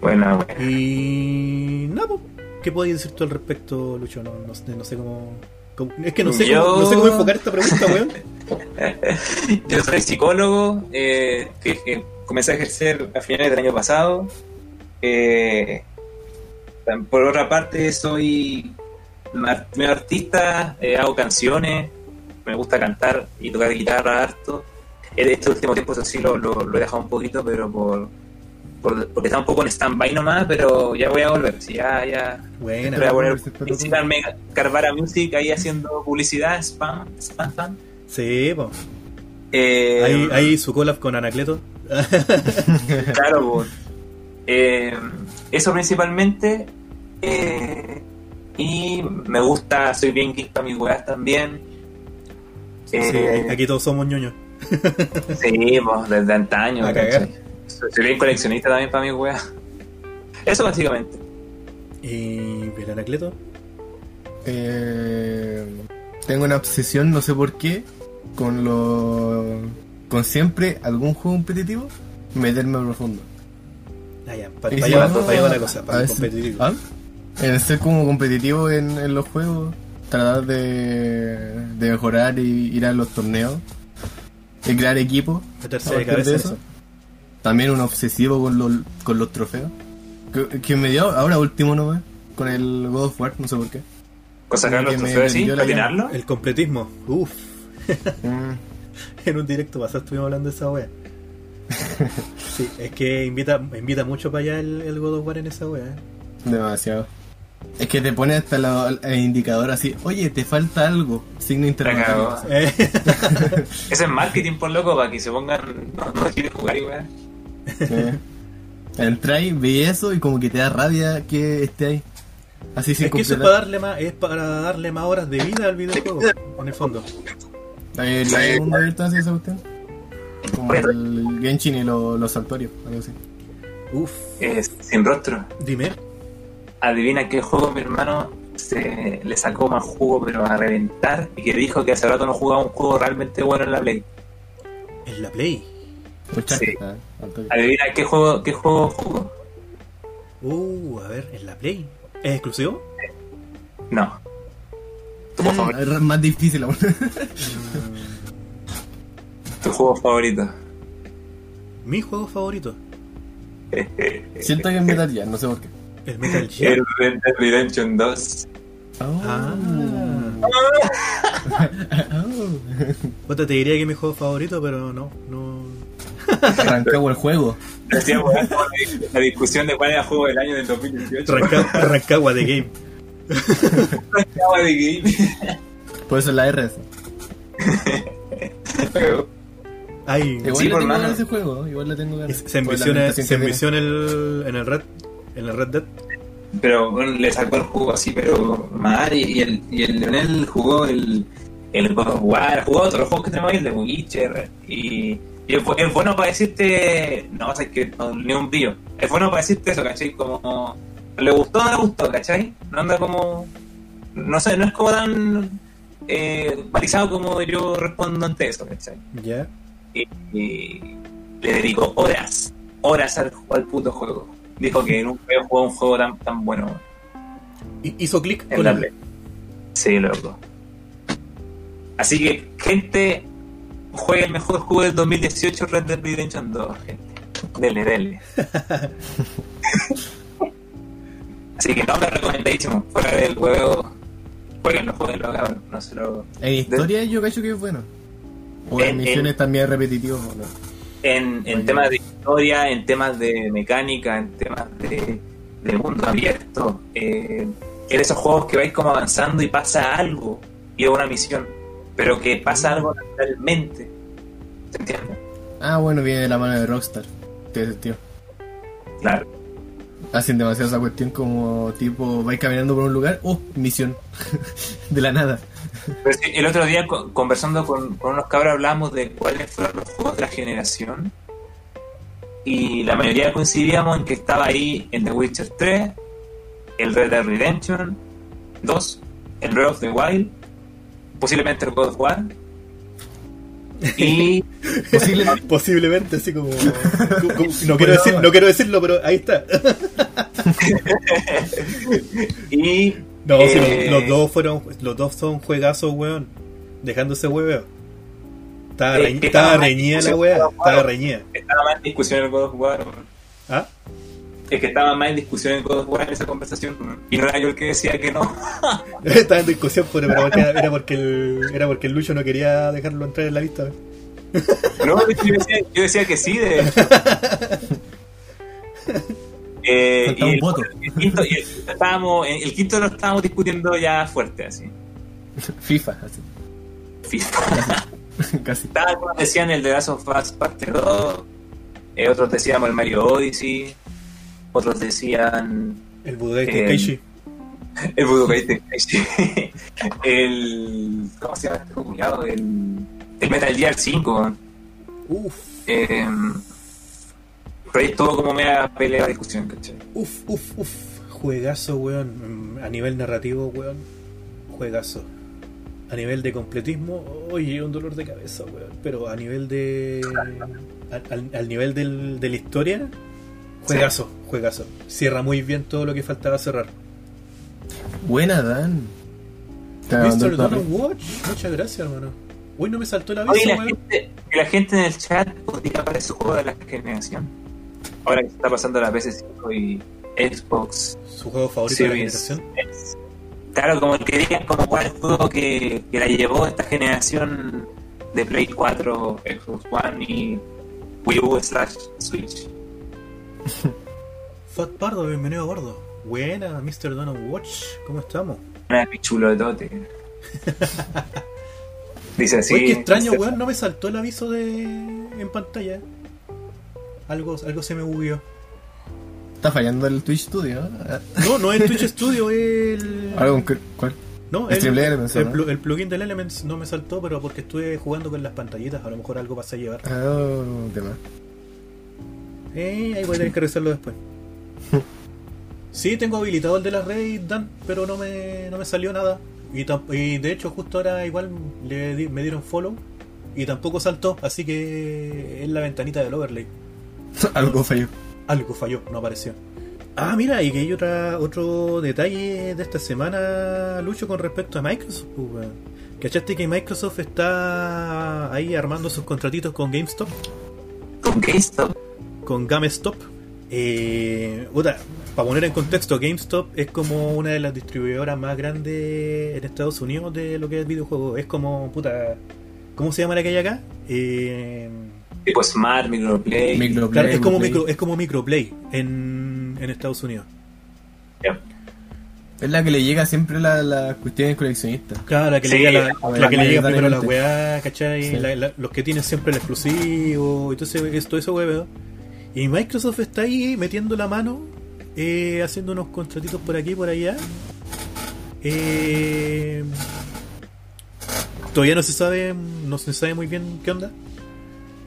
Bueno, bueno. Y. No, po, ¿qué podéis decir tú al respecto, Lucho? No, no, sé- no sé cómo, cómo- Es que no sé, Yo- cómo, no sé cómo enfocar esta pregunta, weón. Yo soy psicólogo, eh, que, que comencé a ejercer a finales del año pasado. Eh, por otra parte, soy medio artista, eh, hago canciones, me gusta cantar y tocar guitarra harto. En este último tiempo, eso sí, lo, lo- lo he dejado un poquito, pero por, por- porque está un poco en stand-by nomás, pero ya voy a volver. Sí, ya, ya. Buena. Voy a poner visitarme Carvara Music ahí haciendo publicidad, spam, spam, spam. Sí, po. Eh, Ahí, ahí su collab con Anacleto. Claro, pues. Eh, eso principalmente. eh, y me gusta, soy bien geek para mis weas también. Sí, Eh, aquí todos somos ñoños. sí, pues, desde antaño. A. Soy bien coleccionista también para mis weas. Eso básicamente. ¿Y el Anacleto? Eh, tengo una obsesión, no sé por qué, con lo. con siempre algún juego competitivo, meterme profundo. Ah, ya, para si no, pa' la cosa, para competitivo. ¿Ah? En ser como competitivo en, en los juegos, tratar de, de mejorar y ir a los torneos, y crear equipos. Meterse de cabeza eso. eso. También un obsesivo con los, con los trofeos. Que, que me dio ahora último nomás, con el God of War, no sé por qué. Cosa que Que los trofeos así. El completismo. Uf. Mm, En un directo pasado estuvimos hablando de esa wea. Sí, es que invita, invita mucho para allá el, el God of War en esa wea. ¿eh? demasiado. Es que te pone hasta la- el indicador así, oye, te falta algo, signo interrogativo. Eh, Ese es marketing por loco para que se pongan. No, no quieren jugar weá. Eh. Entráis, veis eso y como que te da rabia que esté ahí. Así sin es que eso es para darle más, es para darle más horas de vida al videojuego, en el fondo. Ahí el el Como el Genshin y lo- los santuarios, algo así. Uf, Es sin rostro. dime. Adivina qué juego mi hermano se le sacó más jugo, pero a reventar. Y que dijo que hace rato no jugaba un juego realmente bueno en la Play. En la Play. Sí. ah. Adivina qué juego, qué juego jugó. Uh, a ver, en la Play. ¿Es exclusivo? No. Juego favorito. Mm, Es más difícil aún. Tu juego favorito. Mi juego favorito. Siento que es Metal Gear, no sé por qué. El Metal Gear. El Red Dead Redemption 2. Ah. Oh. Te diría que es mi juego favorito, pero no, no. Arrancamos el juego. Weón, la discusión de cuál era el juego del año del 2018. Ranca- Rancagua de Game. Rancagua de game. Por eso es la R. Ay, Igual Sí, le por tengo mano. ganas ese juego, igual le tengo ganas. se ambientación se envisiona el, en el Red en el Red Dead. Pero bueno, le sacó el juego así, pero mal. Y y el, y el Leonel jugó el, el God of War, jugó otros juegos que tenemos ahí, el de Witcher. Y, y es, es bueno para decirte. No, o sea, que no, ni un brillo. Es bueno para decirte eso, ¿cachai? Como. ¿Le gustó o no le gustó, cachai? No anda como. No sé, no es como tan. Eh, balizado como yo respondo ante eso, ¿cachai? Ya. Y, y le dedicó horas, horas al, al puto juego. Dijo que nunca había jugado un juego tan, tan bueno Hi- Hizo clic en con la Play. Sí, loco. Así que, gente, juegue el mejor juego del 2018 Red Dead Redemption 2, gente. Dele, dele. Así que no, me recomendadísimo. Fuera del juego, jueguenlo, jueguenlo, cabrón. No se lo... En historia yo cacho que es bueno. O En- en misiones también es repetitivo. ¿o no? en, en temas de historia, en temas de mecánica, en temas de, de mundo abierto, eh, en esos juegos que vais como avanzando y pasa algo, y es una misión, pero que pasa algo naturalmente. ¿Se entiende? Ah, bueno, viene de la mano de Rockstar. Tiene sentido. Claro. Hacen demasiado esa cuestión como tipo, vais caminando por un lugar, oh, misión. de la nada. Pero sí, el otro día co- conversando con, con unos cabros hablamos de cuáles fueron los juegos de la generación y la mayoría coincidíamos en que estaba ahí el The Witcher 3, el Red Dead Redemption 2, el Breath of the Wild, posiblemente el God of War y Posiblemente. Posiblemente, así como. como- como- no, quiero decir, no quiero decirlo, pero ahí está. y No, si eh, los, los dos fueron. Los dos son juegazos, weón. Dejándose hueveo. Estaba, Eh, reñ- estaba reñida la weá. Estaba reñida. Estaba más en discusión en God of War. weón. ¿Ah? Es que estaba más en discusión en God of War en esa conversación. Y no era yo el que decía que no. Estaba en discusión, pero, era, porque el, era porque el Lucho no quería dejarlo entrar en la lista. No, yo decía, yo decía que sí, de hecho. Eh, y un el, voto. el quinto, y el, quinto estábamos, el quinto lo estábamos discutiendo ya fuerte, así. FIFA, así. FIFA. Casi. Estaba, algunos decían el de Last of Us Parte 2, eh, otros decíamos el Mario Odyssey, otros decían El Budokai Eh, Tenkaichi. el Budokai Tenkaichi, el... ¿cómo se llama este? El, el Metal Gear 5, Uf, eh, pero ahí todo como media pelea discusión, ¿cachai? uf, uf, uf. Juegazo, weón. A nivel narrativo, weón. Juegazo. A nivel de completismo, oye, un dolor de cabeza, weón. Pero a nivel de. Al, al- nivel del- de la historia, juegazo, juegazo. Cierra muy bien todo lo que faltaba cerrar. Buena, Dan. Mr. Donald. Watch, muchas gracias, hermano. Uy, no me saltó la aviso, Oye, la weón. gente, que la gente en el chat podría para su juego de la generación. Ahora que se está pasando la PS5 y Xbox Su juego favorito de la generación. Claro, como el que digan como cuál es el juego que, que la llevó esta generación de Play 4, Xbox One y Wii U slash Switch. Fat Pardo, bienvenido a bordo. Buena, Mr. Donald Watch, ¿cómo estamos? Una pichulo de tote. Dice así. Uy, qué extraño, weón, no me saltó el aviso de en pantalla. Algo, algo se me bugueó. Está fallando el Twitch Studio. ¿eh? No, no es Twitch Studio, el. Algo ¿Cuál? No, el, Elements, el, el plugin del Elements no me saltó, pero porque estuve jugando con las pantallitas, a lo mejor algo pasa a llevar. Ah, tema. Eh, ahí voy a tener que revisarlo después. Sí, tengo habilitado el de las redes, Dan, pero no me, no me salió nada. Y, de hecho, justo ahora igual le di- me dieron follow y tampoco saltó, así que es la ventanita del overlay. Algo falló. Algo falló, no apareció. Ah, mira, y que hay otra, otro detalle de esta semana, Lucho, con respecto a Microsoft. pues. ¿Cachaste que Microsoft está ahí armando sus contratitos con GameStop? Con GameStop. con GameStop. Eh, para poner en contexto, GameStop es como una de las distribuidoras más grandes en Estados Unidos de lo que es videojuegos. Es como, puta, ¿cómo se llama la que hay acá? Eh, Tipo Smart, Microplay. Microplay, claro, es como, Play. micro, es como Microplay en, en Estados Unidos. Ya. Es la que le llega siempre la, las cuestiones coleccionistas. Claro, la que Sí, le llega, la, a la que le llega primero la lamentablemente. weá, ¿cachai? Sí. La- la- los que tienen siempre el exclusivo y todo, ese, es- todo eso weá. Y Microsoft está ahí metiendo la mano, eh, haciendo unos contratitos por aquí y por allá. Eh, todavía no se sabe, no se sabe muy bien qué onda.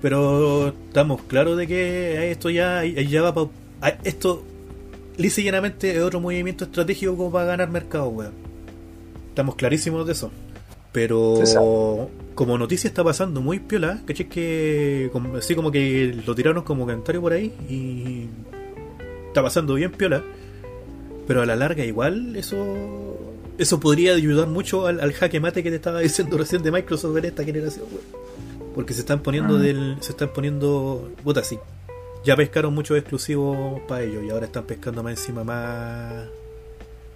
Pero estamos claros de que esto ya, ya va pa- a- esto lisa y llanamente es otro movimiento estratégico como para ganar mercado, weón. Estamos clarísimos de eso. Pero Exacto. como noticia está pasando muy piola, ¿cachai? Que como- así como que lo tiraron como comentario por ahí y está pasando bien piola. Pero a la larga igual eso eso podría ayudar mucho al, al jaque mate que te estaba diciendo recién de Microsoft en esta generación, weón. Porque se están poniendo Ah. del se están poniendo puta sí. Ya pescaron muchos exclusivos para ellos y ahora están pescando más encima más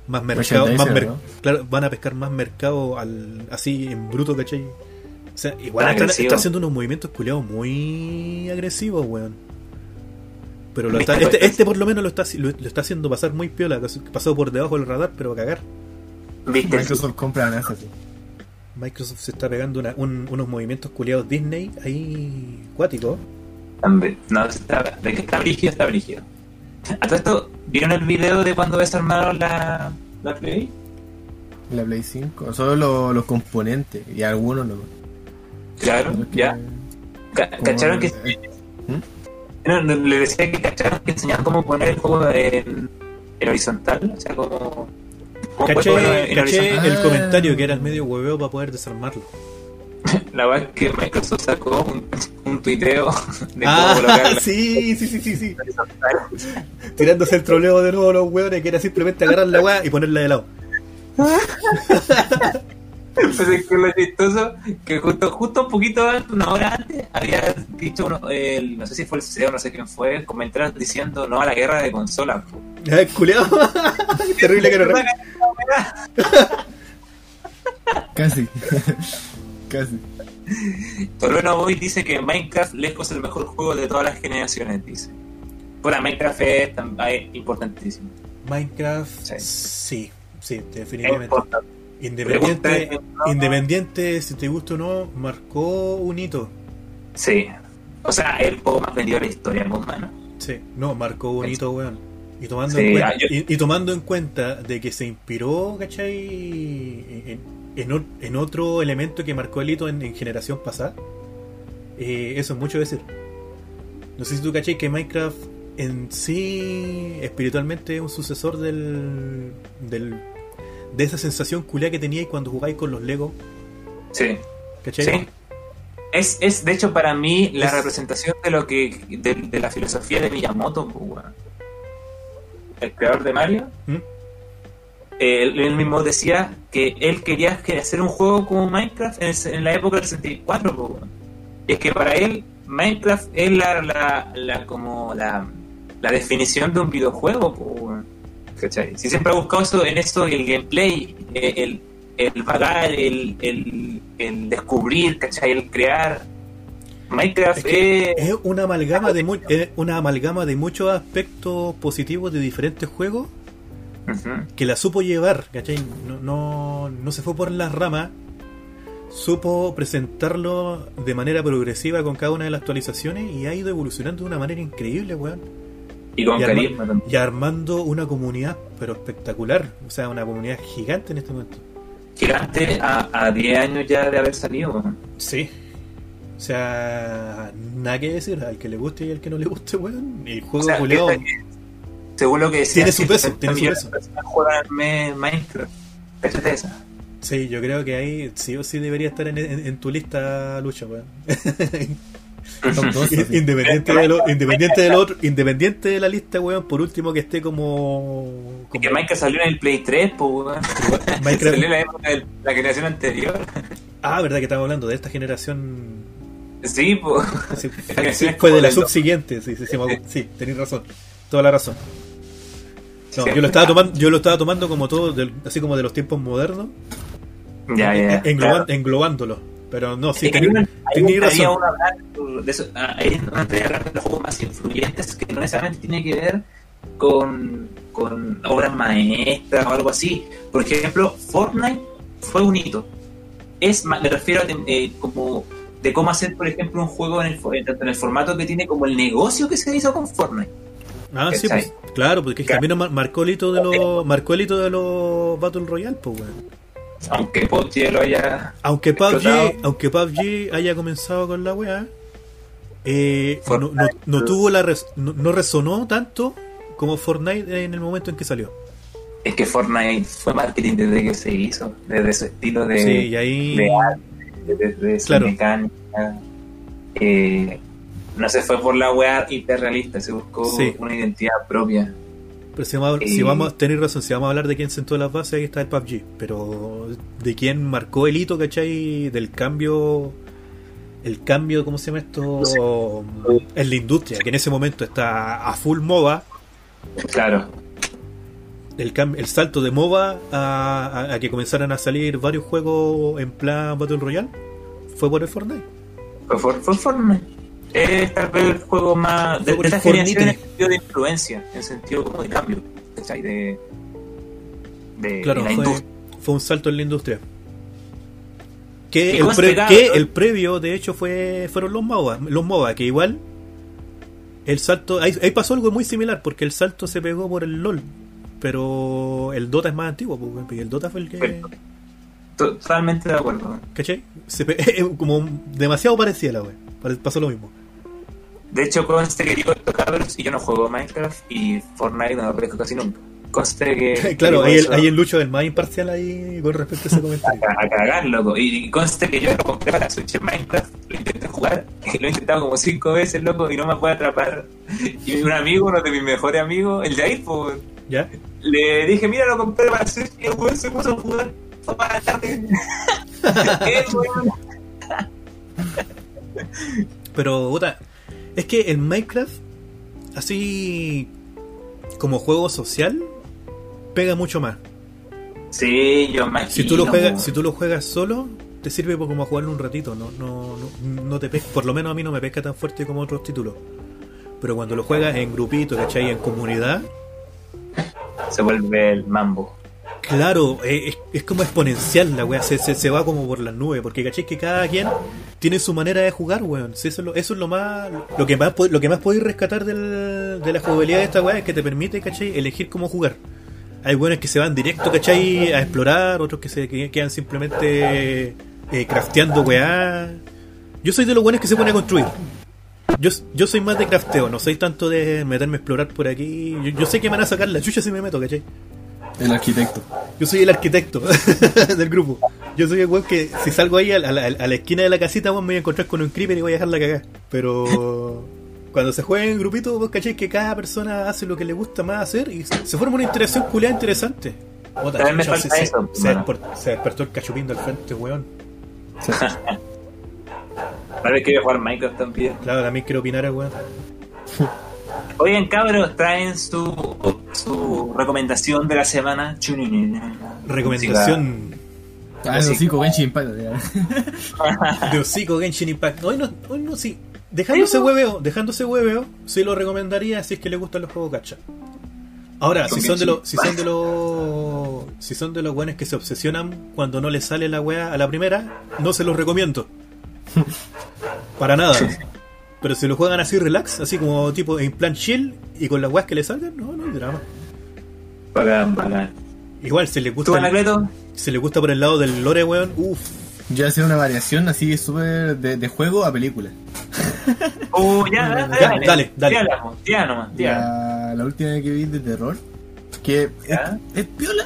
más mercado, más mer- ¿no? claro, van a pescar más mercado al así en bruto, ¿cachai? O sea, igual están, haciendo unos movimientos culiados muy agresivos, weón. Pero lo está- este, este por lo menos lo está, lo, lo está haciendo pasar muy piola, pasó por debajo del radar, pero a cagar. ¿Viste? Microsoft compra así. Microsoft se está pegando una- un- unos movimientos culiados Disney ahí cuáticos. No, está, de que está brígido, está brígido. A todo esto, ¿vieron el video de cuando desarmaron la, la Play? La Play 5. Solo lo- los componentes y algunos no. Claro, ya. Ca- ¿Cacharon que.? ¿Mm? No, no, le decía que cacharon que enseñaban cómo poner el juego en, en horizontal. O sea, como. Cómo Caché, el Ah. comentario que era el medio hueveo para poder desarmarlo. La verdad es que Microsoft sacó un, un tuiteo de cómo Ah, colocarla sí, sí, sí, sí, sí. horizontal. Tirándose el troleo de nuevo a los hueones, que era simplemente agarrar la weá y ponerla de lado. Pues es que lo chistoso, que justo, justo un poquito antes, una hora antes, había dicho, uno, el- no sé si fue el CEO, no sé quién fue, comentarios diciendo no a la guerra de consolas. culiao. Terrible que no Casi. Casi. Tolueno Boy dice que Minecraft lejos es el mejor juego de todas las generaciones, dice. Bueno, Minecraft es, es importantísimo. Minecraft, Sí. sí, sí, Es definitivamente. importante. Independiente, independiente, si te gusta o no, marcó un hito. Sí. O sea, el juego más vendido de la historia, con mano. Sí, no, marcó un hito, weón. Y tomando, Sí, en cuenta, ah, yo- y, y tomando en cuenta de que se inspiró, ¿cachai? En, en en otro elemento que marcó el hito en, en generación pasada, eh, eso es mucho decir. No sé si tú, ¿cachai? Que Minecraft en sí, espiritualmente, es un sucesor del, del de esa sensación culia que teníais cuando jugáis con los Lego, Sí. ¿cachai? Sí. Es, es, de hecho, para mí, la Es- representación de lo que de, de la filosofía de Miyamoto, pues, el creador de Mario. ¿Mm? Él, él mismo decía que él quería que hacer un juego como Minecraft en, el- en la época del 64. pues. Y es que para él, Minecraft es la, la, la- como la, la definición de un videojuego. pues, weón. ¿Cachai? Si siempre ha buscado eso en eso, el gameplay, eh, el, el vagar, el, el, el descubrir, ¿cachai? El crear. Minecraft Es que es... es una amalgama de mu- es una amalgama de muchos aspectos positivos de diferentes juegos que la supo llevar, ¿cachai? No, no, no se fue por las ramas, supo presentarlo de manera progresiva con cada una de las actualizaciones y ha ido evolucionando de una manera increíble, weón. Y con Y, arma- carisma también. y armando una comunidad, pero espectacular, o sea, una comunidad gigante en este momento. Gigante a, a 10 años ya de haber salido. Sí. O sea, nada que decir, al que le guste y al que no le guste, weón. El juego O sea, que, según lo que decía, Tiene su peso, 130 tiene su peso. juegan Minecraft. Cáchate esa. Sí, yo creo que ahí sí o sí debería estar en, en- en tu lista, Lucha, weón. Top 2. así. independiente, de lo, independiente del otro, independiente de la lista, weón, por último que esté como. como Que Minecraft salió en el Play 3, pues, weón. Minecraft- Salió en la época de la generación anterior. Ah, verdad que estamos hablando de esta generación. Sí, pues. Sí, fue de la subsiguiente, sí, sí, sí, me acuerdo. sí, tenéis razón. Toda la razón. No, yo lo estaba tomando, yo lo estaba tomando como todo, del- así como de los tiempos modernos, Ya, ya. claro. englobándolo. Pero no, sí, Es tenéis entraría razón. uno de eso, ah, ahí entraría a hablar de los juegos más influyentes que no necesariamente tiene que ver con, con obras maestras o algo así. Por ejemplo, Fortnite fue un hito. Es me refiero a eh, como de cómo hacer, por ejemplo, un juego en el, en el formato que tiene como el negocio que se hizo con Fortnite. Ah, sí, pues, claro, porque Claro. también mar- marcó el hito de los, marcó el hito de los Battle Royale, pues, weón. Aunque PUBG lo haya... Aunque PUBG, aunque PUBG haya comenzado con la weá, eh, no, no- Fortnite. no tuvo la res- no, no resonó tanto como Fortnite en el momento en que salió. Es que Fortnite fue marketing desde que se hizo, desde su estilo de... sí, y ahí de arte, desde su Claro. mecánica. Eh, no se fue por la weá hiperrealista, se buscó Sí. una identidad propia. Pero si vamos, si Eh, vamos tener razón, si vamos a hablar de quién sentó las bases, ahí está el PUBG, pero de quién marcó el hito, ¿cachai? Del cambio el cambio, ¿cómo se llama esto? En la industria, que en ese momento está a full MOBA, Claro, el, el salto de MOBA a, a- a que comenzaran a salir varios juegos en plan Battle Royale fue por el Fortnite. fue, fue, fue Fortnite. Es tal vez el juego más de, el esta generación en Fortnite. sentido de influencia, en sentido como de cambio, ¿cachai? De, de, Claro, de la fue, industria. fue un salto en la industria. Que el, pre- que ¿no? el previo, de hecho, fue fueron los MOBA, los MOBA, que igual el salto, ahí, ahí pasó algo muy similar, porque el salto se pegó por el LOL, pero el Dota es más antiguo, y el Dota fue el que, Perfecto. Totalmente de acuerdo. ¿cachai? Se como demasiado parecía la wea, pasó lo mismo. De hecho, conste que yo cabros, y yo no juego Minecraft y Fortnite no lo aparezco casi nunca. Conste que. claro, que ahí el, ahí Lucho del más imparcial ahí con respecto a ese comentario. a, a cagar, loco. Y conste que yo lo compré para Switch en Minecraft, lo intenté jugar, lo he intentado como cinco veces, loco, y no me puede atrapar. Y un amigo, uno de mis mejores amigos, el Jair, pues, ¿Ya? le dije, mira, lo compré para Switch, y el weón se puso a jugar. para la tarde. Pero, puta, es que el Minecraft, así como juego social, pega mucho más. Sí, yo imagino. Si tú lo juegas, si tú lo juegas solo, te sirve como jugarlo un ratito, no, no, no, no te pesca, por lo menos a mí no me pesca tan fuerte como otros títulos. Pero cuando lo juegas en grupito, ¿cachai? En comunidad, Se vuelve el mambo. Claro, eh, es, como exponencial la wea, se, se, se va como por las nubes, porque ¿cachai? Que cada quien tiene su manera de jugar, weón. Eso, es lo, eso es lo más, lo que más, lo que más podéis rescatar de la jugabilidad de esta wea es que te permite, ¿cachai? Elegir cómo jugar. Hay buenos que se van directo, ¿cachai? A explorar, otros que se que quedan simplemente eh, crafteando weá. Yo soy de los buenos que se pone a construir. Yo, yo soy más de crafteo, no soy tanto de meterme a explorar por aquí. Yo, yo sé que me van a sacar la chucha si me meto, ¿cachai? El arquitecto. Yo soy el arquitecto del grupo. Yo soy el weón que si salgo ahí a la, a esquina de la casita, weón, me voy a encontrar con un creeper y voy a dejar la cagada. Pero cuando se juega en grupito, vos cachai que cada persona hace lo que le gusta más hacer y se forma una interacción culiada interesante. Otra También me falta se, eso, se, hermano. despor- se despertó el cachupín del frente, weón. Tal vez quiero jugar Minecraft también. Claro, también quiero opinar, weón. Oigan, cabros, traen su, su recomendación de la semana. Recomendación Ah, sí, con Genshin Impact. de hocico Genshin Impact. Hoy no, hoy no, sí. Dejándose hueveo, dejándose hueveo, sí lo recomendaría si es que le gustan los juegos gacha. Ahora, si son de los, si son de los, si son de los buenos que se obsesionan cuando no les sale la wea a la primera, no se los recomiendo. Para nada. Pero si lo juegan así relax, así como tipo en plan chill y con las weas que le salgan, no, no hay drama. Bacán, bacán. Igual si les ¿Tú, gusta, Anacleto? si les gusta por el lado del lore, weón, uff, Yo hacía una variación así súper de, de juego a película. Uh, ya, dale, Ya, dale, dale, tírala nomás. La, la última que vi de terror, que es, ¿Ya? es piola.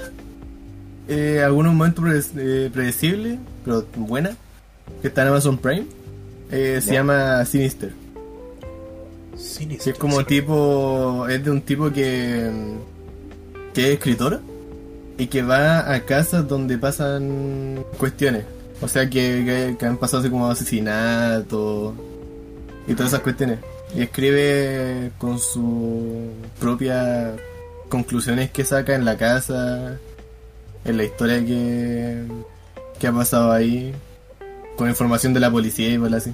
Eh, algunos momentos eh, predecibles, pero buena. Que está en Amazon Prime. Eh, se Ya. llama Sinister. Que es como tipo. Es de un tipo que. que es escritor. Y que va a casas donde pasan cuestiones. O sea, que, que, que han pasado así como asesinatos. Y todas esas cuestiones. Y escribe con sus propias conclusiones que saca en la casa. En la historia que. que ha pasado ahí. Con información de la policía y por así.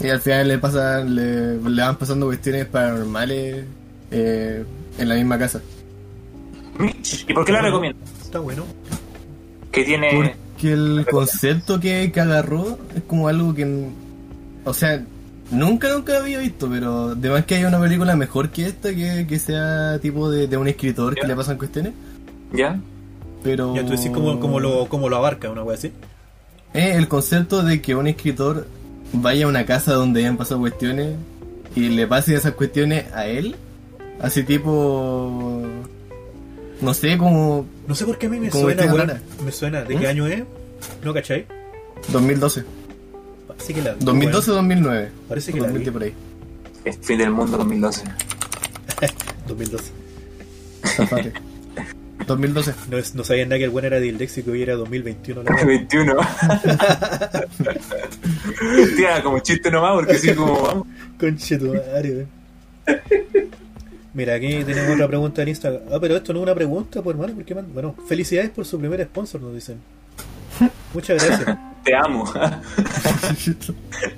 Y al final le pasan, le, le van pasando cuestiones paranormales eh, en la misma casa. ¿Y por qué la recomiendo? Está bueno. Que tiene. Porque el concepto que, que agarró es como algo que, o sea, nunca, nunca había visto, pero además que hay una película mejor que esta, que, que sea tipo de, de un escritor que le pasan cuestiones, ¿Ya? pero... Ya tú decís cómo, cómo lo, cómo lo abarca una wea así. Es el concepto de que un escritor vaya a una casa donde hayan pasado cuestiones y le pasen esas cuestiones a él, así tipo... No sé, como No sé por qué a mí me suena, rara. Me suena. ¿De ¿Mm? qué año es? ¿No cachai? 2012. Parece que la vi, 2012 o 2009. Parece que la 2000 vi. por ahí. El fin del mundo 2012. weón. 2012. Zafate. 2012. No, es- no sabía nada que el buen era de Ildex y que hoy era 2021. la weá. 21. Tía, como chiste nomás, porque así como vamos. Conche tu madre, weón. Mira, aquí tenemos otra pregunta en Instagram. Ah, pero esto no es una pregunta, pues hermano. ¿por qué man- Bueno, felicidades por su primer sponsor, nos dicen. Muchas gracias. Te amo.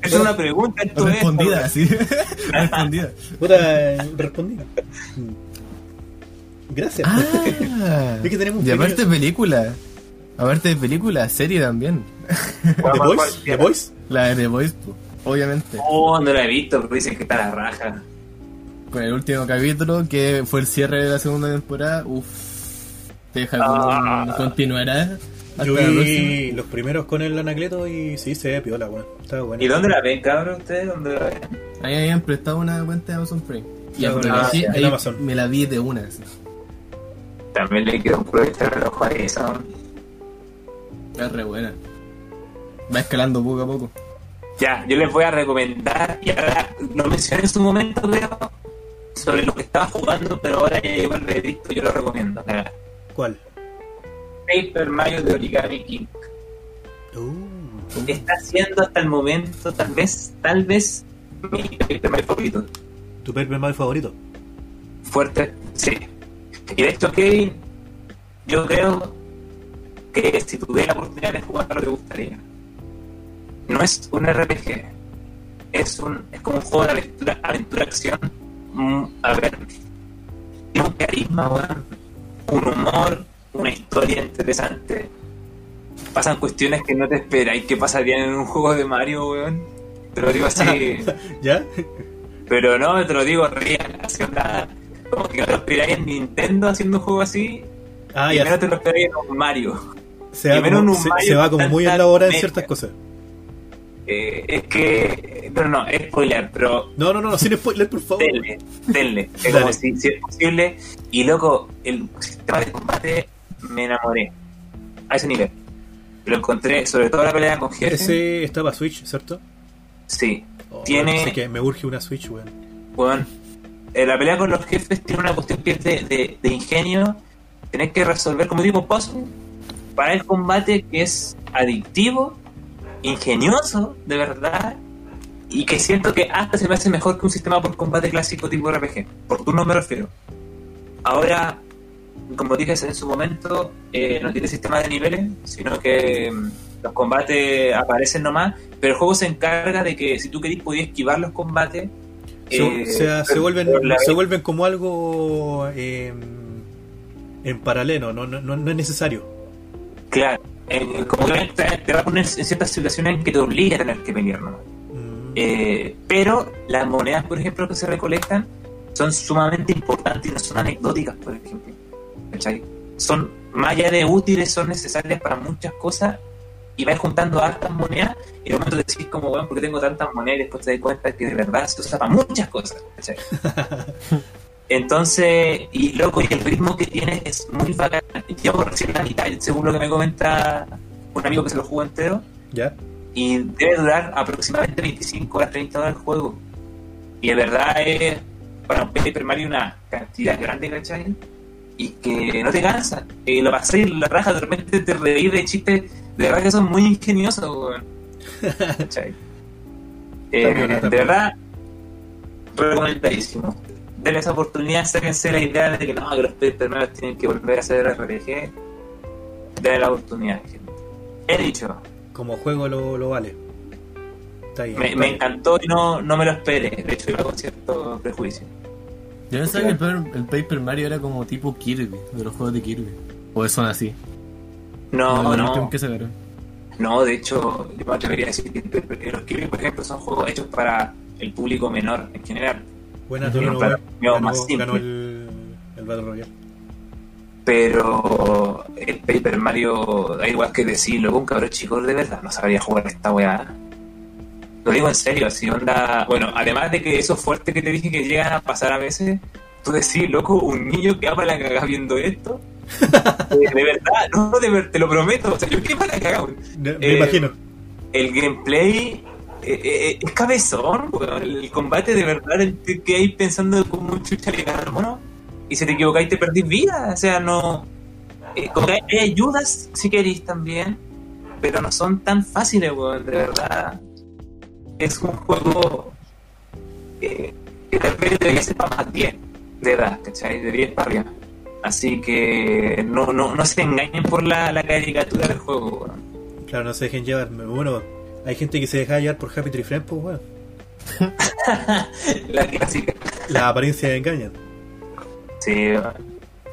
es una pregunta, esto es. Respondida, sí. Respondida. Puta, respondí. Gracias. Ah, Es que tenemos y aparte pequeño- de película. Aparte de película, serie también. ¿The Voice? ¿The Voice? La de The Voice, obviamente. Oh, no la he visto, pero dicen que está la raja. Con el último capítulo, que fue el cierre de la segunda temporada. Uff. Te deja con Ah. continuará. Yo vi los primeros con el anacleto y sí, se ve piola, weón. Estaba bueno. ¿Y dónde la ven, cabrón, ustedes? ¿Dónde la ven? Ahí habían prestado una cuenta de Amazon Prime. Y Ah, aproveché, en ahí Amazon. me la vi de una. así. También le quiero aprovechar el ojo a esa. Es re buena. Va escalando poco a poco. Ya, yo les voy a recomendar, y ahora lo mencioné en su momento, creo, sobre lo que estaba jugando, pero ahora ya lo he visto, yo lo recomiendo. Mira, ¿Cuál? Paper Mario de Origami King. Uh, Está siendo hasta el momento, tal vez, tal vez, mi Paper Mario favorito. ¿Tu Paper Mario favorito? Fuerte, sí. Y de hecho, Kevin, yo creo que si tuviera la oportunidad de jugarlo, te gustaría. No es un RPG, es un es como un juego de aventura, aventura acción. Mm, a ver, tiene un carisma, un humor, una historia interesante. Pasan cuestiones que no te esperáis que pasarían en un juego de Mario, weón. Te lo digo así. ¿Ya? Pero no, te lo digo real, así onda, como que no te lo esperáis en Nintendo haciendo un juego así, Ah, y ya. menos te lo esperáis en un Mario. Se va, como, un se, Mario se va como muy elaborada en ciertas cosas. Eh, es que, pero no, es spoiler, pero No, no, no, sin spoiler, por favor. denle, denle, es como si, si es posible. Y loco, el sistema de combate me enamoré a ese nivel. Lo encontré, sobre todo la pelea con jefe. Ese está para Switch, ¿cierto? Sí, Oh, Tiene- que me urge una Switch, weón. Bueno, eh, la pelea con los jefes tiene una cuestión de, ingenio. Tenés que resolver como tipo puzzle para el combate que es adictivo, ingenioso, de verdad, y que siento que hasta se me hace mejor que un sistema por combate clásico tipo RPG. Por turno me refiero. Ahora, como dije en su momento, eh, no tiene sistema de niveles, sino que mm, los combates aparecen nomás, pero el juego se encarga de que si tú querés podías esquivar los combates. Se, eh, se- se pero- vuelven, se vuelven como algo eh, en paralelo, no, no, no, no es necesario. Claro, eh, como que te, te va a poner en ciertas situaciones en que te obliga a tener que pelear nomás. Mm, Eh, pero las monedas, por ejemplo, que se recolectan son sumamente importantes y no son anecdóticas, por ejemplo. ¿Cachai? Son, más allá de útiles, son necesarias para muchas cosas y vas juntando hartas monedas y de momento decís como, bueno, ¿por qué tengo tantas monedas? Y después te das cuenta que de verdad se usa para muchas cosas. ¿cachai? Entonces, y loco, y el ritmo que tiene es muy bacán. Llevo recién la mitad, según lo que me comenta un amigo que se lo jugó entero ¿Ya? y debe durar aproximadamente 25 horas, 30 horas el juego. Y de verdad es para un Paper Mario una cantidad grande, ¿cachai? Y que no te cansa. Eh, lo pasé y la raja de repente te reí de chistes, de verdad que son muy ingeniosos, weón. Eh, de verdad, recomendadísimo. Denle esa oportunidad, sáquense la idea de que no, que los Paper Mario tienen que volver a ser RPG. Denle la oportunidad, gente. He dicho, Como juego lo, lo vale. Está me, está me ahí. encantó y no, no me lo esperé. De hecho, iba con cierto prejuicio. Yo pensaba que el Paper, el Paper Mario era como tipo Kirby, de los juegos de Kirby. O son así. No, no, que sacaron. no. De hecho, yo me atrevería a decir que los Kirby, por ejemplo, son juegos hechos para el público menor en general. Buena Toro un ganó, más simple. ganó el, el Battle Royale. Pero el Paper Mario, da igual que decirlo, un cabrón chico de verdad no sabría jugar esta weá. Lo digo en serio, así onda. Bueno, además de que eso fuerte que te dije que llegan a pasar a veces, tú decís, loco, un niño que ama la cagada viendo esto. De, de verdad, no, de ver, te lo prometo. O sea, yo qué para weón. Me, Eh, imagino. el gameplay eh, eh, es cabezón, weón. el combate de verdad el que hay pensando como chucha le mono y si te equivocáis te perdís vida, o sea, no eh, como que hay, ayudas si queréis también, pero no son tan fáciles, weón, de verdad. Es un juego eh, que tal vez debería ser para más 10 de edad, ¿cachai? De 10 para arriba. Así que no, no, no se engañen por la, la caricatura del juego, weón. Claro, no se dejen llevar. Bueno, hay gente que se deja llevar por Happy Tree Friends, pues, weón. La clásica. Las apariencias engañan. Sí,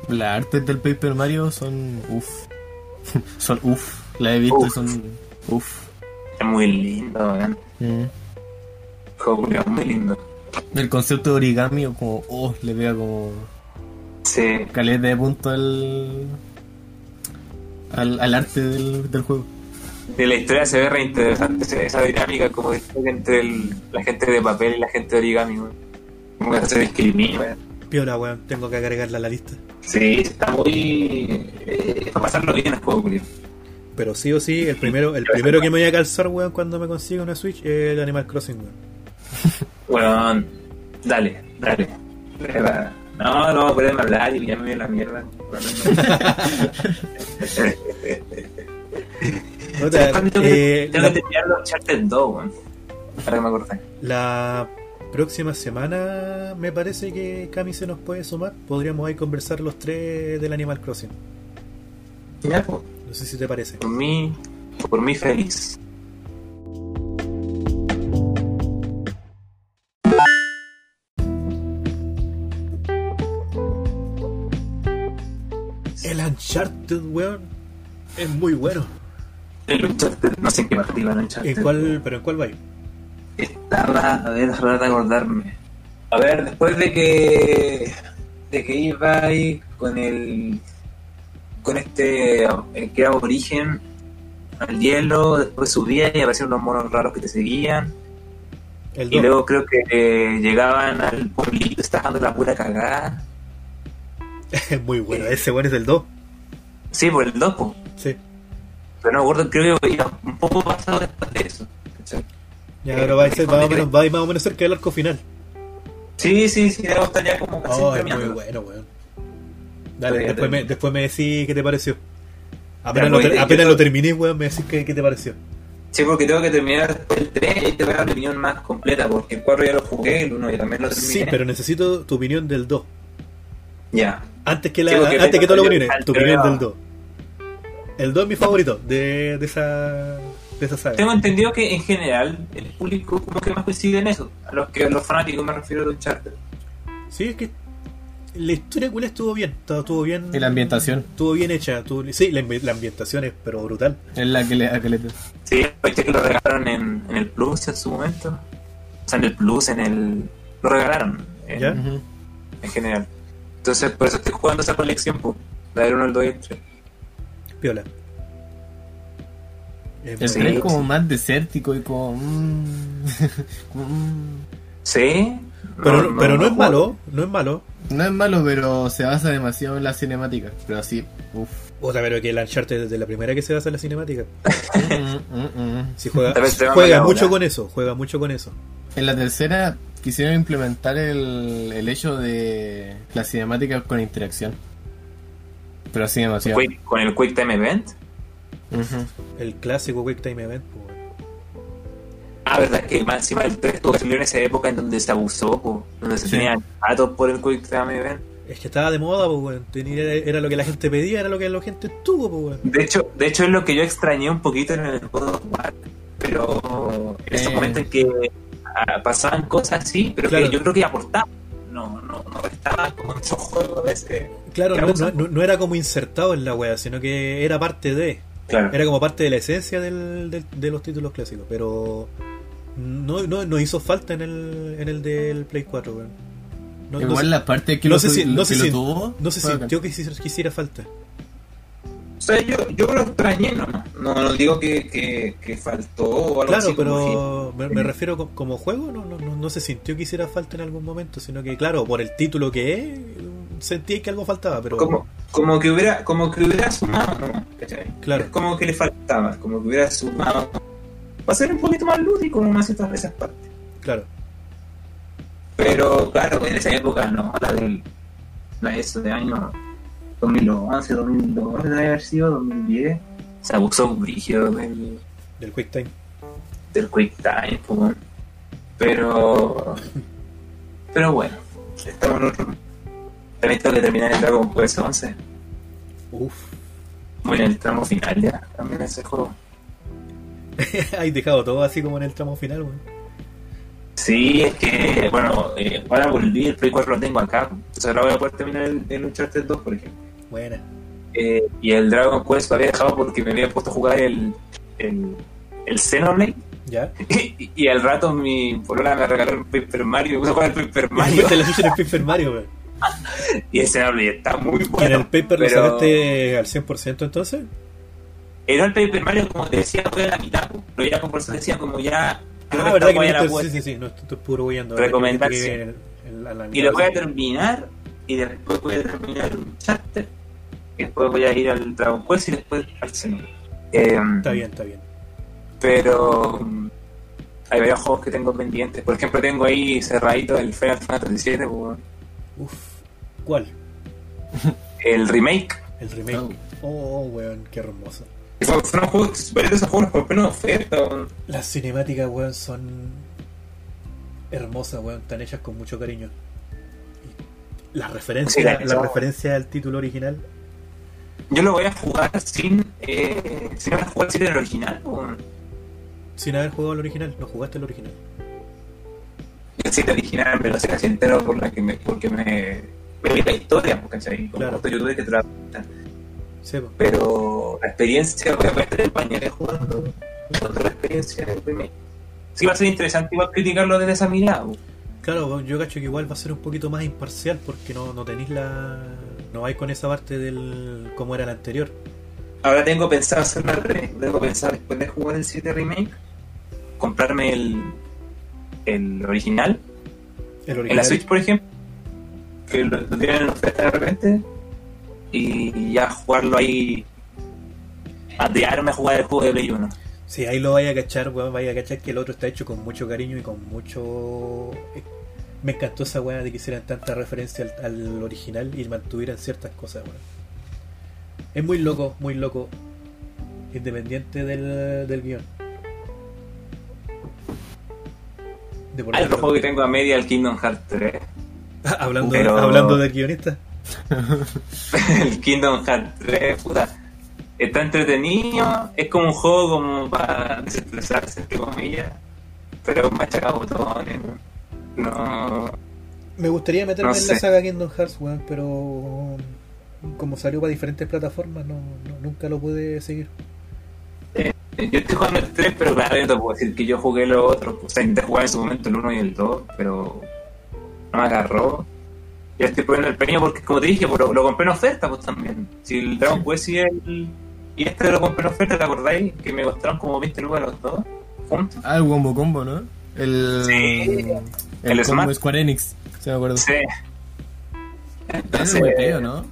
Las artes del Paper Mario son uff. son uff. Las he visto y Uf. son uff. es muy lindo, weón. Juego culiao, muy lindo. El concepto de origami, o como, oh, le pega como Sí, caleta de punto al, al, al arte del, del juego. de la historia se ve re interesante esa- dinámica como entre el- la gente de papel y la gente de origami, weón. Como que se discrimina, weón. Piola, weón. Tengo que agregarla a la lista. Sí, está muy. Eh, para pasarlo bien el juego, culiao. Pero sí o sí, el primero, el primero que me voy a calzar, weón, cuando me consiga una Switch es el Animal Crossing, weón. Weón, dale, dale. No, no, pueden hablar y me la mierda. Tengo eh, que, tengo la, que terminar los Uncharted 2, weón. Para que me acordé. la próxima semana me parece que Cami se nos puede sumar. Podríamos ahí conversar los tres del Animal Crossing. Ya, pues, No sé si te parece. por mí, por mí feliz. Uncharted, weón, es muy bueno. El Uncharted, no sé qué parte iba el Uncharted. ¿En cuál, ¿Pero en cuál va? Estaba, a ver, tratar de acordarme. A ver, después de que de que iba ahí con el con este el que era origen al hielo, después subía y aparecían unos monos raros que te seguían El y 2. luego creo que eh, llegaban al pueblito, estás dando la pura cagada. Es muy bueno. Ese bueno es del 2. Sí, por el 2, po. Sí. pero no me acuerdo, creo que iba un poco pasado después de eso. Ya, pero va a ser más o menos, va a ir más o menos cerca del arco final. Sí, sí, sí, debo estar ya como casi Oh, es muy bueno, weón. Dale, Todavía después me, después me decís qué te pareció. Apenas, lo, apenas terminé, weón, me decís qué, qué te pareció. Sí, porque tengo que terminar el 3 y te voy a dar mi opinión más completa, porque el 4 ya lo jugué, el 1 ya también lo terminé. Sí, pero necesito tu opinión del 2. Ya. Antes que, la, Sí, antes que lo yo- opiniones, tu opinión del 2. El 2 es mi favorito de, de esa de esa saga. Tengo entendido que en general el público como que más coincide en eso. A los que los fanáticos me refiero de Uncharted. Sí, es que la historia culia estuvo bien, estuvo estuvo bien. Y la ambientación Estuvo bien hecha. estuvo- sí, la, ambi- la ambientación es pero brutal. es la que le, la que le Sí, viste que lo regalaron en, en el Plus en su momento. O sea, en el Plus, en el... Lo regalaron en, ¿Ya? En general. Entonces, por eso estoy jugando esa colección, pues. La del 1, el 2 y el 3. Piola. Sí, 3 es como sí. más desértico y como. mm, como, mm. ¿Sí? Pero, pero no es malo, no es malo. No es malo, pero se basa demasiado en la cinemática. Pero así, uff. O sea, pero que el Uncharted desde la primera que se basa en la cinemática. Mm, Si juega, juega mucho con eso, juega mucho con eso. En la tercera quisieron implementar el, el hecho de la cinemática con interacción. Pero así demasiado. Quick- con el Quick Time Event. El clásico Quick Time Event. pues, weón. Ah, verdad que más encima el 3 tuvo que salir en esa época en donde se abusó, po, donde se Sí. tenían datos por el Quick Time Event. Es que estaba de moda, pues, era, era lo que la gente pedía, era lo que la gente tuvo, pues, weón. De hecho, de hecho es lo que yo extrañé un poquito en el War, pero en esos Eh. momentos en que pasaban cosas así, pero Claro. que yo creo que aportaban. No, no, no estaba como en esos juegos de ese. Claro, no, abusan. no- no era como insertado en la wea, sino que era parte de. Claro. Era como parte de la esencia del, del- de los títulos clásicos, pero no, no, no hizo falta en el, en el del Play 4, weón. No, no Igual se- la parte que no lo, sé si- lo- no que sé lo si- tuvo. no se sintió que hiciera falta. O sea, yo, yo lo extrañé, no, no, no digo que, que, que faltó o algo Claro, así como pero me, me refiero co- como juego, no, no, no, no se sintió que hiciera falta en algún momento, sino que, claro, por el título que es, sentí que algo faltaba, pero. como, como que hubiera como que hubiera sumado ¿no? Claro. Es como que le faltaba como que hubiera sumado va a ser un poquito más lúdico más ciertas esas partes Claro. pero claro en esa época no la del la eso de año 2011 2012 debe haber sido 2010 se abusó un brígido del, Del Quick Time. del Quick Time po, weón. pero pero bueno estamos en otro también tengo que terminar el Dragon Quest 11 Uf. muy en el tramo final ya también ese juego Hay dejado todo así como en el tramo final, weón. Sí, es que, bueno, eh, ahora volví, el Play 4 lo tengo acá, entonces ahora voy a poder terminar el, el Uncharted 2, por ejemplo. Buena. Eh, y el Dragon Quest lo había dejado porque me había puesto a jugar el, el, el Xenoblade, ¿Ya? y, y al rato mi polola me regaló el Paper Mario, me puse a jugar el Paper Mario, Te chucha en el Paper Mario, y el Xenoblade está muy ¿Y en bueno. el Paper lo pero- sacaste al 100% entonces? Era el Paper Mario, como te decía, fue a la mitad, pero ya eso decía, como ya... creo Ah, que verdad que me vuelta. Sí, sí, sí, no, esto esto es puro huyendo. Recomendación. Y lo voy a terminar y después voy a terminar un charter y después voy a ir al Dragon Quest y después al Xenoblade. Eh, Está bien, está bien. Pero mm, hay varios juegos que tengo pendientes. Por ejemplo, tengo ahí cerradito el Final Fantasy VII. pues, Uf. ¿Cuál? El remake. El remake. Oh. Oh, weón, qué hermoso. Fue, fue un juego, varios de esos juegos por pena oferta. weón. Las cinemáticas, weón, son hermosas, weón, están hechas con mucho cariño. Y La referencia, Sí, la- la referencia al título original. Yo lo voy a jugar sin. Eh, sin haber jugado el original. weón. Sin haber jugado el original, no jugaste el original. El sitio original me lo sé casi entero por la que me, porque me, me vi la historia, pues, ¿cachai? Como Claro. que. Sí. Pero la experiencia, voy a meter el pañales jugando contra la experiencia del remake. Sí, va a ser interesante igual criticarlo desde esa mirada. pues. Claro, yo cacho que igual va a ser un poquito más imparcial porque no, no tenéis la. No vais con esa parte del. como era el anterior. Ahora tengo pensado al revés. Tengo pensado después de jugar el 7 remake, comprarme el, el original El en original. la Switch, por ejemplo, que lo, lo tienen en oferta de repente, y ya jugarlo ahí, patearme a jugar el juego de Play 1. Sí, ahí lo vaya a cachar, weón, vaya a cachar que el otro está hecho con mucho cariño y con mucho... Me encantó esa weá de que hicieran tanta referencia al, al original y mantuvieran ciertas cosas, weón. Es muy loco, muy loco. Independiente del, del guion. De por juego que tengo a media, el Kingdom Hearts 3. hablando, pero- hablando del guionista. el Kingdom Hearts 3, puta. Está entretenido, es como un juego como para desestresarse, entre comillas. Pero machaca botones. No. Me gustaría meterme No en la saga Kingdom Hearts, weón, pero como salió para diferentes plataformas, no, no- nunca lo pude seguir. Yo estoy jugando el 3, pero claro, yo te puedo decir que yo jugué los otros. O sea, intenté jugar en su momento el 1 y el 2, pero no me agarró. Ya estoy poniendo el pequeño porque, como te dije, pues, lo, lo compré en oferta, pues también. Si el Dragon Quest y el. Y este lo compré en oferta, ¿te acordáis? Que me costaron como 20 lucas los dos juntos. Ah, el Wombo Combo, ¿no? El. Sí. El, El Smart. Square Enix, se me acuerdo. Sí. Entonces, el Wii, ¿no? o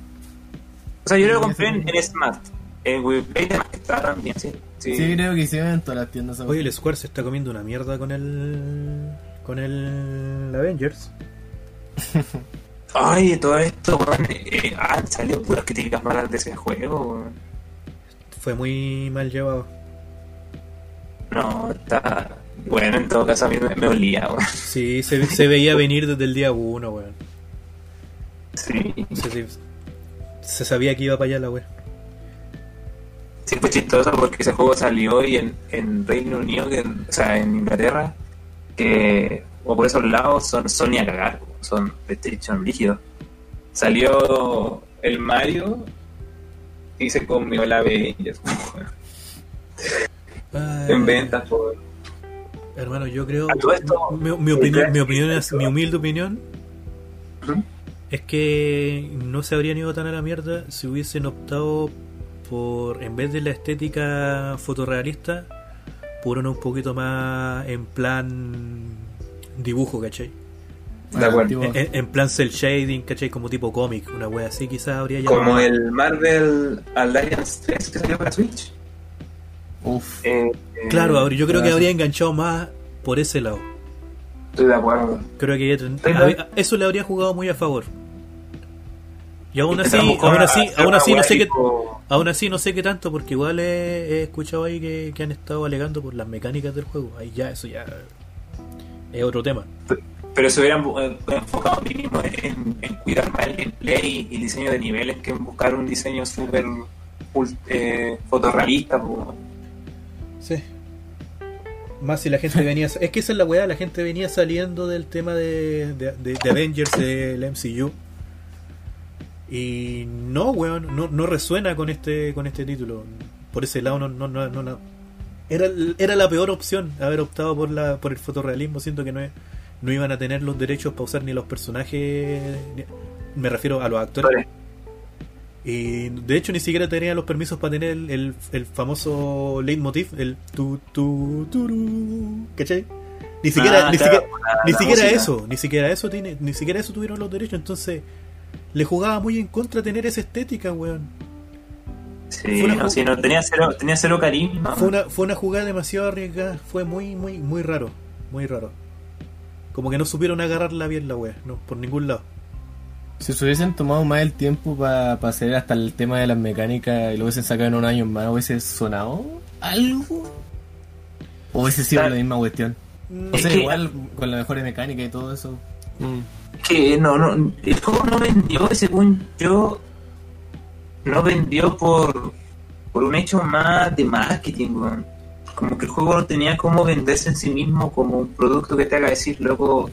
sea, yo lo compré en, en Smart. En que está también, sí. Sí. Sí, creo que hicieron en todas las tiendas. Oye, el Square se está comiendo una mierda con el. con el Avengers. Ay, todo esto, weón. Eh, han salido puras críticas malas de ese juego, weón. Fue muy mal llevado. No, está. Bueno, en todo caso a mí me, me olía, weón. Sí, se, se veía venir desde el día uno, weón. Sí. Se, se- se sabía que iba para allá la weón. Sí, fue chistoso porque ese juego salió y en, en Reino Unido, que, o sea, en Inglaterra, que, o por esos lados, son Sony a cagar, son PlayStation rígido. Salió el Mario y se comió la. Ay, en ventas, por. Hermano, yo creo. A todo esto, mi, mi opinión, ¿sí? mi opinión es, mi humilde opinión Ujú. es que no se habrían ido tan a la mierda si hubiesen optado por, en vez de la estética fotorrealista, por uno un poquito más en plan dibujo, ¿cachai? De acuerdo. Antiguo. En, en plan cel shading, ¿cachai? Como tipo cómic, una wea así quizás habría llamado Como el Marvel Alliance 3 que salió para Switch. Uf. Eh, Claro, ahora yo creo que sí. habría enganchado más por ese lado. Estoy de acuerdo. Creo que había- eso le habría jugado muy a favor. Y aún así, aún así, aún así no sé qué, aún así no sé qué tanto, porque igual he, he escuchado ahí que, que han estado alegando por las mecánicas del juego. Ahí ya, eso ya es otro tema. Pero se hubieran eh, enfocado mínimo en, en cuidar más el gameplay y el diseño de niveles que en buscar un diseño súper eh, fotorrealista. Sí. Más si la gente venía. Es que esa es la weá, la gente venía saliendo del tema de, de, de- de Avengers del MCU. Y no, weón, no, no resuena con este con este título. Por ese lado, no, no, no, no. Era, era la peor opción haber optado por la por el fotorrealismo. Siento que no, es- no iban a tener los derechos para usar ni los personajes. ni- me refiero a los actores. Y de hecho ni siquiera tenía los permisos para tener el, el, el famoso leitmotiv, el tu tu turu, ¿cachai? Ni siquiera, Ah, ni claro, siquiera, la- ni la siquiera eso, ni siquiera eso tiene, ni siquiera eso tuvieron los derechos, entonces le jugaba muy en contra tener esa estética, weón. Sí, no, sí, no, tenía cero, tenía cero carisma. Fue una, fue una jugada demasiado arriesgada, fue muy, muy, muy raro, muy raro. Como que no supieron agarrarla bien la wea, no, por ningún lado. Si se hubiesen tomado más el tiempo para hacer hasta el tema de las mecánicas y lo hubiesen sacado en un año más, ¿hubiese sonado algo? ¿O hubiese sido Claro. la misma cuestión? O Es sea, que- igual con la mejor mecánica y todo eso. Mm. que no, no, el juego no vendió, según yo, no vendió por, por un hecho más de marketing, weón. Como que el juego no tenía cómo venderse en sí mismo como un producto que te haga decir, loco,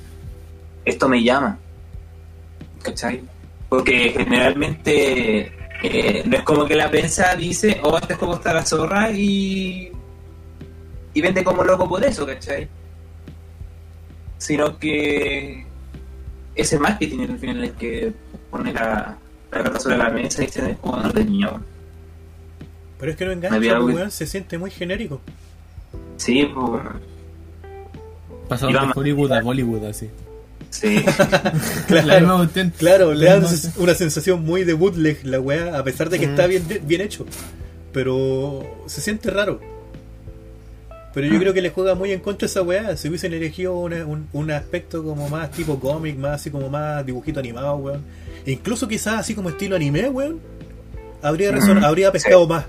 esto me llama. ¿Cachai? Porque generalmente eh, no es como que la prensa dice, oh, este juego está la zorra y, y vende como loco por eso, ¿cachai? Sino que ese marketing al final es que pone la, la carta sobre la mesa y dice, oh, no de niño. Pero es que no engancha, pues, algo- weón, se siente muy genérico. Sí, pues, Pasaron Iba de Hollywood a Bollywood, así. Sí. Claro, le da una sensación muy de bootleg la weá, a pesar de que Mm. está bien, bien hecho. Pero se siente raro. Pero yo creo que le juega muy en contra esa weá. Si hubiesen elegido una- un, un aspecto como más tipo cómic, más así como más dibujito animado, weón. E incluso quizás así como estilo anime, weón. Habría, Mm, habría pescado más.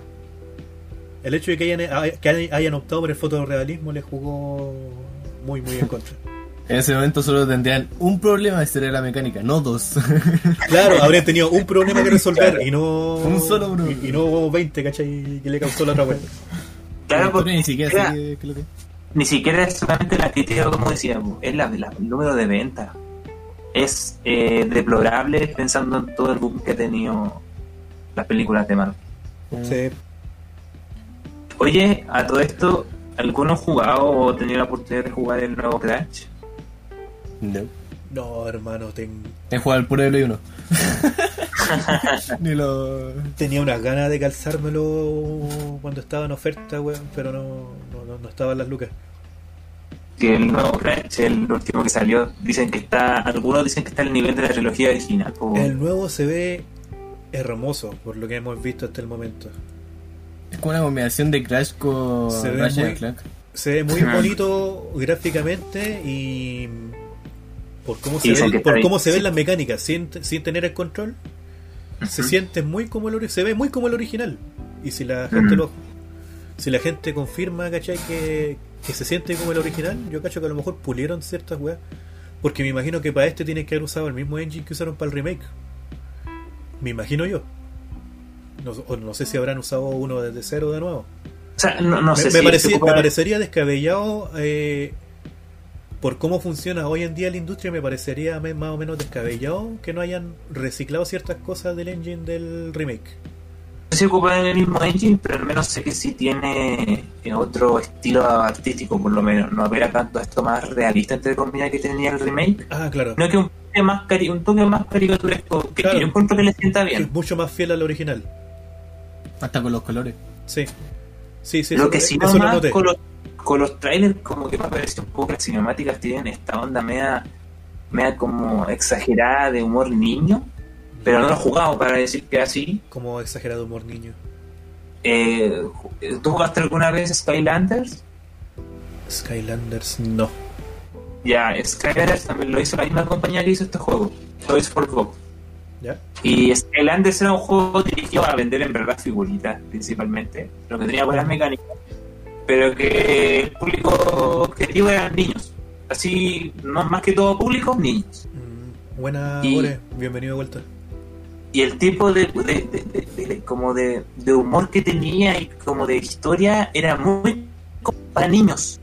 El hecho de que hayan, que hayan- hayan optado por el fotorrealismo le jugó muy, muy en contra. En ese momento solo tendrían un problema de ser la mecánica, no dos. Claro, habrían tenido un problema que resolver y no. Un solo problema. Y, y no 20, ¿cachai? Que le causó la otra wea. Claro, La porque ni siquiera lo que- ni siquiera es solamente la crítica, como decíamos, es la, la- el número de ventas. Es eh, deplorable pensando en todo el boom que ha tenido las películas de Marvel. Sí. Oye, a todo esto, ¿alguno ha jugado o tenido la oportunidad de jugar el nuevo Crash? No. No, hermano, ten- He jugado al puro de Play 1. Ni lo. tenía unas ganas de calzármelo cuando estaba en oferta, weón, pero no, no, no, no estaban las lucas. Que el nuevo Crash, el último que salió, dicen que está, algunos dicen que está al nivel de la trilogía original. po. El nuevo se ve hermoso, por lo que hemos visto hasta el momento. Es como una combinación de Crash con Se ve Ratchet muy- Clank. Se ve muy bonito gráficamente y por cómo se, ve, por cómo se ven las mecánicas sin, sin tener el control, se siente muy como el se ve muy como el original. Y si la gente lo si la gente confirma, ¿cachai? Que, que se siente como el original, yo cacho que a lo mejor pulieron ciertas weas. Porque me imagino que para este tienen que haber usado el mismo engine que usaron para el remake. Me imagino yo. No, o no sé si habrán usado uno desde cero de nuevo. O sea, no, no me, sé me si me parecería descabellado eh, por cómo funciona hoy en día la industria. Me parecería más o menos descabellado que no hayan reciclado ciertas cosas del engine del remake. No sé si ocupa el mismo engine, pero al menos sé que sí tiene eh, otro estilo artístico, por lo menos. No apela tanto esto más realista, entre comillas, que tenía el remake. Ah, claro. No que un toque más, cari un toque más caricaturesco, que Claro. yo encuentro que le sienta Es bien. mucho más fiel al original. Hasta con los colores. Sí. Sí, sí, lo que sí eso lo nomás noté. con los, con los trailers, como que me pareció un poco que las cinemáticas tienen esta onda media, media como exagerada de humor niño, pero no lo he jugado para decir que así. Como exagerado humor niño. Eh, ¿Tú jugaste alguna vez Skylanders? Skylanders, no. Ya, Skylanders también lo hizo la misma compañía que hizo este juego, Toys for Bob. Y Skylanders era un juego dirigido a vender en verdad figuritas, principalmente, lo que tenía buenas mecánicas, pero que el público objetivo eran niños. Así, no más que todo público, niños. Mm, buena, Y- Ore. Bienvenido de vuelta. Y el tipo de, de- de- de- de- como de, humor que tenía y como de historia era muy para niños.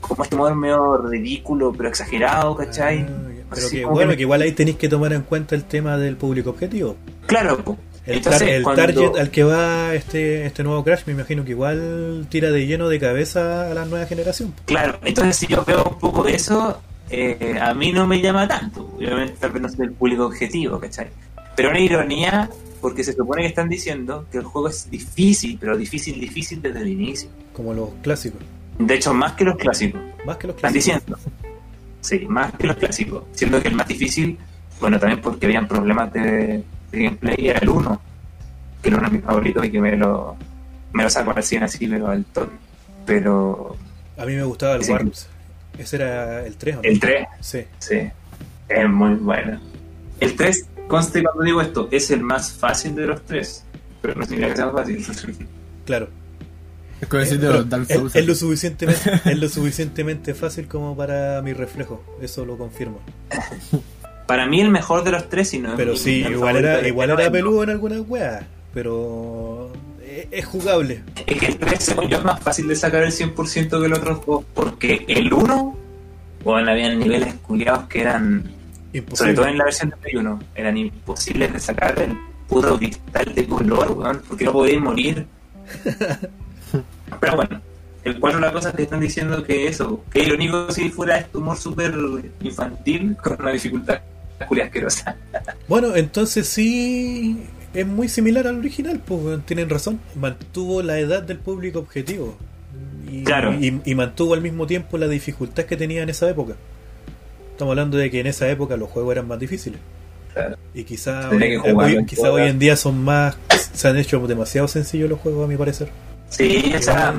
Como este humor medio ridículo, pero exagerado, ¿cachai? Ah. Pero Así que bueno, que- que igual ahí tenéis que tomar en cuenta el tema del público objetivo. Claro. El, Entonces, tar- el cuando- target al que va este, este nuevo Crash, me imagino que igual tira de lleno de cabeza a la nueva generación. Claro, entonces si yo veo un poco de eso, eh, a mí no me llama tanto. Obviamente tal vez no soy el público objetivo, ¿cachai? Pero una ironía, porque se supone que están diciendo que el juego es difícil, pero difícil, difícil desde el inicio. Como los clásicos. De hecho, más que los clásicos. Más que los Están clásicos. diciendo. Sí, más que los clásicos. Siendo que el más difícil, bueno, también porque habían problemas de gameplay, era el 1. Que era uno de mis favoritos y que me lo, me lo saco al 100 así, pero al toque. Pero A mí me gustaba el que- Warps. Ese era el 3, ¿o no? el 3, Sí. Sí, es muy bueno. El 3 conste cuando digo esto, es el más fácil de los tres. Pero no significa que sea más fácil. Claro. Es Dark es, es lo suficientemente, es lo suficientemente fácil como para mi reflejo. Eso lo confirmo. Para mí el mejor de los tres, y no es Pero sí, igual era, igual este era peludo en algunas weas. Pero es, es jugable. Es que el 3, según yo, es más fácil de sacar el 100% que el otro dos, porque el 1, bueno, habían niveles culiados que eran, sobre todo en la versión de Play 1, eran imposibles de sacar el puto cristal de color, weón, porque no podéis morir. Pero bueno, el 4 la cosa es que están diciendo que eso, que lo único si fuera este humor súper infantil con una dificultad culia asquerosa. Bueno, entonces sí es muy similar al original, pues tienen razón. Mantuvo la edad del público objetivo. Y, Claro. y, y mantuvo al mismo tiempo la dificultad que tenía en esa época. Estamos hablando de que en esa época los juegos eran más difíciles. Claro. Y quizá, hoy, hoy- en quizá hoy en día son más. Se han hecho demasiado sencillos los juegos, a mi parecer. Sí, o sea,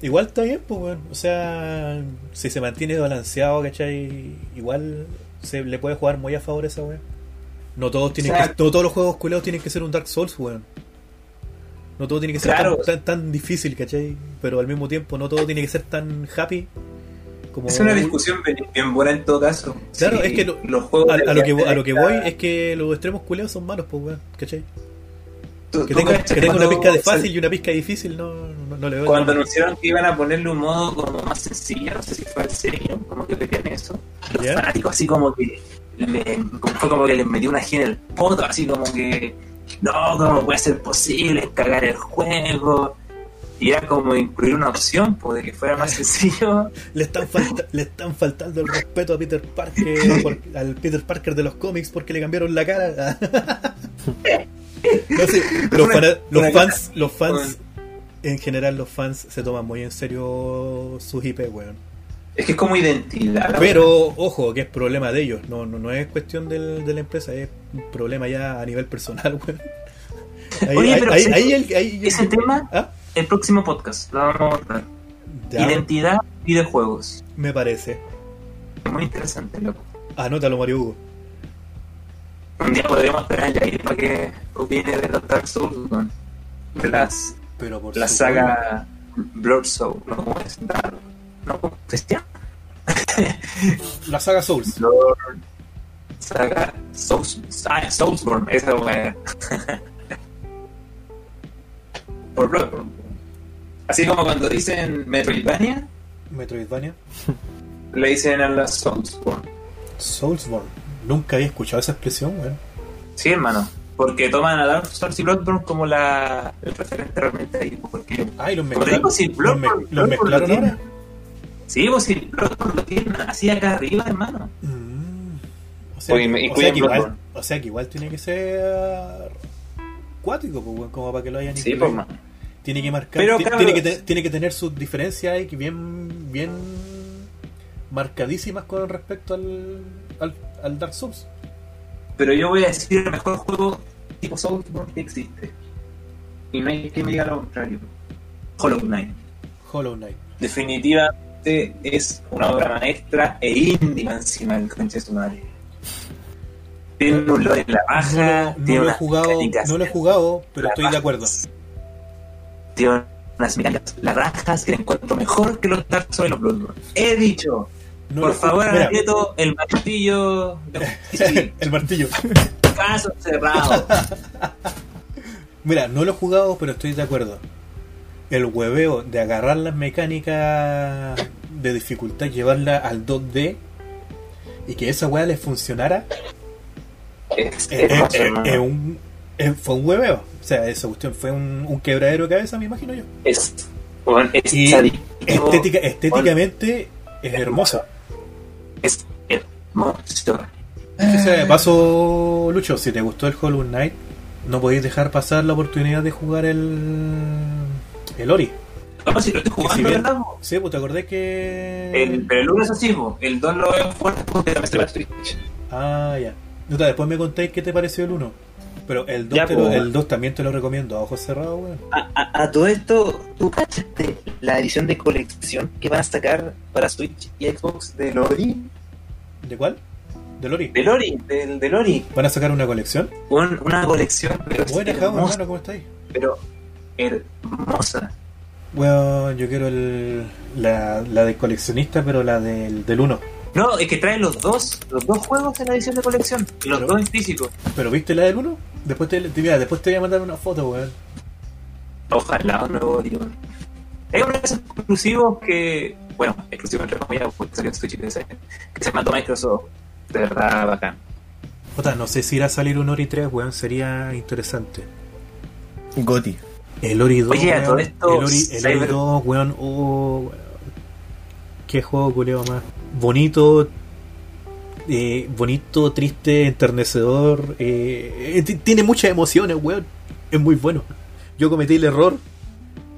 Igual, está bien, pues, weón. O sea, si se mantiene balanceado, ¿cachai? Igual se le puede jugar muy a favor esa weón. No todos tienen Exacto. que, no todos los juegos culeados tienen que ser un Dark Souls, weón. No todo tiene que ser Claro. tan, tan, tan difícil, ¿cachai? Pero al mismo tiempo no todo tiene que ser tan happy como es una discusión bien, bien buena en todo caso. Claro, Sí, es que lo- los juegos a, lo que, a lo que voy es que los extremos culeados son malos, pues, weón, ¿cachai? Tú- Que tú tenga, cachai que tenga una pizca de sal- fácil y una pizca difícil, no, no, no le veo. Cuando anunciaron que iban a ponerle un modo como más sencillo, no sé si fue en serio, como que querían eso. Los fanáticos así como que le- fue como que les metió una gira en el poto, así como que no, ¿cómo puede ser posible cagar el juego? Y era como incluir una opción, pues, de que fuera más sencillo. Le están, falta- le están faltando el respeto a Peter Parker, por- al Peter Parker de los cómics porque le cambiaron la cara. No los, fans, los fans, en general los fans se toman muy en serio sus IP, weón. Es que es como identidad. Pero, ojo, que es problema de ellos, no, no, no es cuestión del- de la empresa, es un problema ya a nivel personal, weón. Ahí, Oye, ahí- pero ahí- sí, ahí el- ahí- ese tema, ¿Ah? el próximo podcast, lo vamos a abordar. Identidad videojuegos. me parece. Muy interesante, loco. Anótalo, Mario Hugo. Un día podríamos esperar a Jair para que opine de los Dark Souls, de las, Pero por la saga Blood Soul, ¿no? ¿Cómo es? ¿No? ¿Cómo se llama? La saga Souls. Lord Saga Souls, ah, Soulsborne, esa weá. Por Bloodborne. Así como cuando dicen Metroidvania, Metroidvania. le dicen a la Soulsborne. Soulsborne. Nunca había escuchado esa expresión, weón. Sí, hermano. Porque toman a Dark Souls y Bloodborne como la, el referente realmente ahí. Porque, Ah, y los te digo, mezclaron. si los, Bloodborne- me- los Bloodborne mezclaron lo tiene. ahora. sí, pues si Bloodborne lo tienen así acá arriba, hermano. Mm. O sea, Oye, que- me- o, sea que igual, Bloodborne. o sea que igual tiene que ser cuático, pues, como para que lo hayan Sí, pues, man. Tiene que marcar, Pero, tiene, que te- tiene que tener sus diferencias ahí que bien, bien marcadísimas con respecto al, al, al Dark Souls. Pero yo voy a decir el mejor juego tipo Soulsborne que existe. Y no hay que me diga lo contrario. Hollow Knight. Hollow Knight. Definitivamente es una obra maestra e indie encima del conche madre. Tiene un lore en la baja, No, tiene lo he jugado, no lo he jugado, pero estoy de acuerdo. Tiene unas mecánicas, las rajas que encuentro mejor que los Dark Souls y los Bloodborne. He dicho, No por favor, aprieto el martillo de el martillo. caso cerrado. Mira, no lo he jugado, pero estoy de acuerdo. El hueveo de agarrar las mecánicas de dificultad, llevarla al 2D y que esa weá les funcionara, Es un- fue un hueveo. O sea, esa cuestión fue un, un quebradero de cabeza, me imagino yo. Es, bueno, es Y adictivo, estética, estéticamente es hermoso. Es hermoso. Sea, de paso, Lucho, si te gustó el Hollow Knight, no podéis dejar pasar la oportunidad de jugar el, el Ori. Vamos, si lo estoy si jugando, bien- ¿verdad? Sí, pues te acordás que. El, pero el 1 es así, el 2 lo veo fuerte porque también se va a Switch. Ah, ya. Nota, después me contáis qué te pareció el 1. Pero el 2, Ya, te lo- pues. el 2 también te lo recomiendo, a ojos cerrados, weón. A, a- a todo esto, ¿tú cachaste la edición de colección que van a sacar para Switch y Xbox de Lori? ¿De cuál? ¿De Lori? De Lori, del de Lori. ¿Van a sacar una colección? Un- una colección, pero Buena, hermano, ¿cómo estáis? pero hermosa. Bueno, yo quiero el, la, la de coleccionista, pero la del, del 1. No, es que trae los dos, los dos juegos en la edición de colección, los Pero- dos en físico. ¿Pero viste la del 1? Después te, te- mira, después te voy a mandar una foto, weón. Ojalá, no, digo. Es uno de esos exclusivos que, bueno, exclusivo entre comillas, porque salió en Switch y PC, que se mandó Microsoft. De verdad, bacán. Puta, no sé si irá a salir un Ori 3, weón, sería interesante. Goti. El Ori 2, Oye, a weón, todo esto, el Ori, el Ori Cyber- 2, weón, oh, weón. Qué juego culeo más bonito, eh, bonito, triste, enternecedor. eh, eh, tiene muchas emociones, weón. Es muy bueno. Yo cometí el error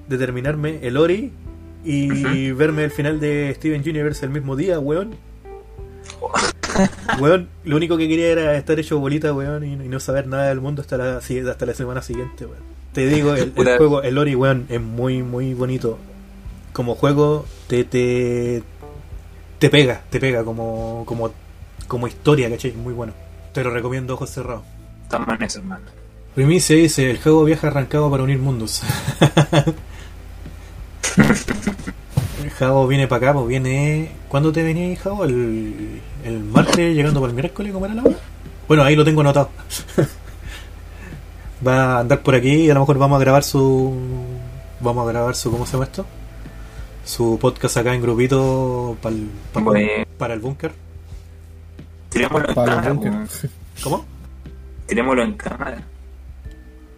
de terminarme el Ori y verme el final de Steven Universe el mismo día, weón. Weón, lo único que quería era estar hecho bolita, weón, y, y no saber nada del mundo hasta la, hasta la semana siguiente, weón. Te digo, el, el juego, el Ori, weón, es muy, muy bonito. Como juego, te, te, te pega, te pega como, como, como historia, ¿cachai? Muy bueno. Te lo recomiendo ojos cerrados. En eso, hermano. Primicia dice, el juego viaja arrancado para unir mundos. el Javo viene para acá, pues viene... ¿Cuándo te venís, Javo? ¿El, el martes llegando para el miércoles? ¿Cómo era la hora? Bueno, ahí lo tengo anotado. Va a andar por aquí y a lo mejor vamos a grabar su... Vamos a grabar su... ¿Cómo se llama esto? Su podcast acá en grupito para el, para, Bueno. para el búnker. Tirémoslo en Para cámara, weón. ¿Cómo? Tirémoslo en cámara.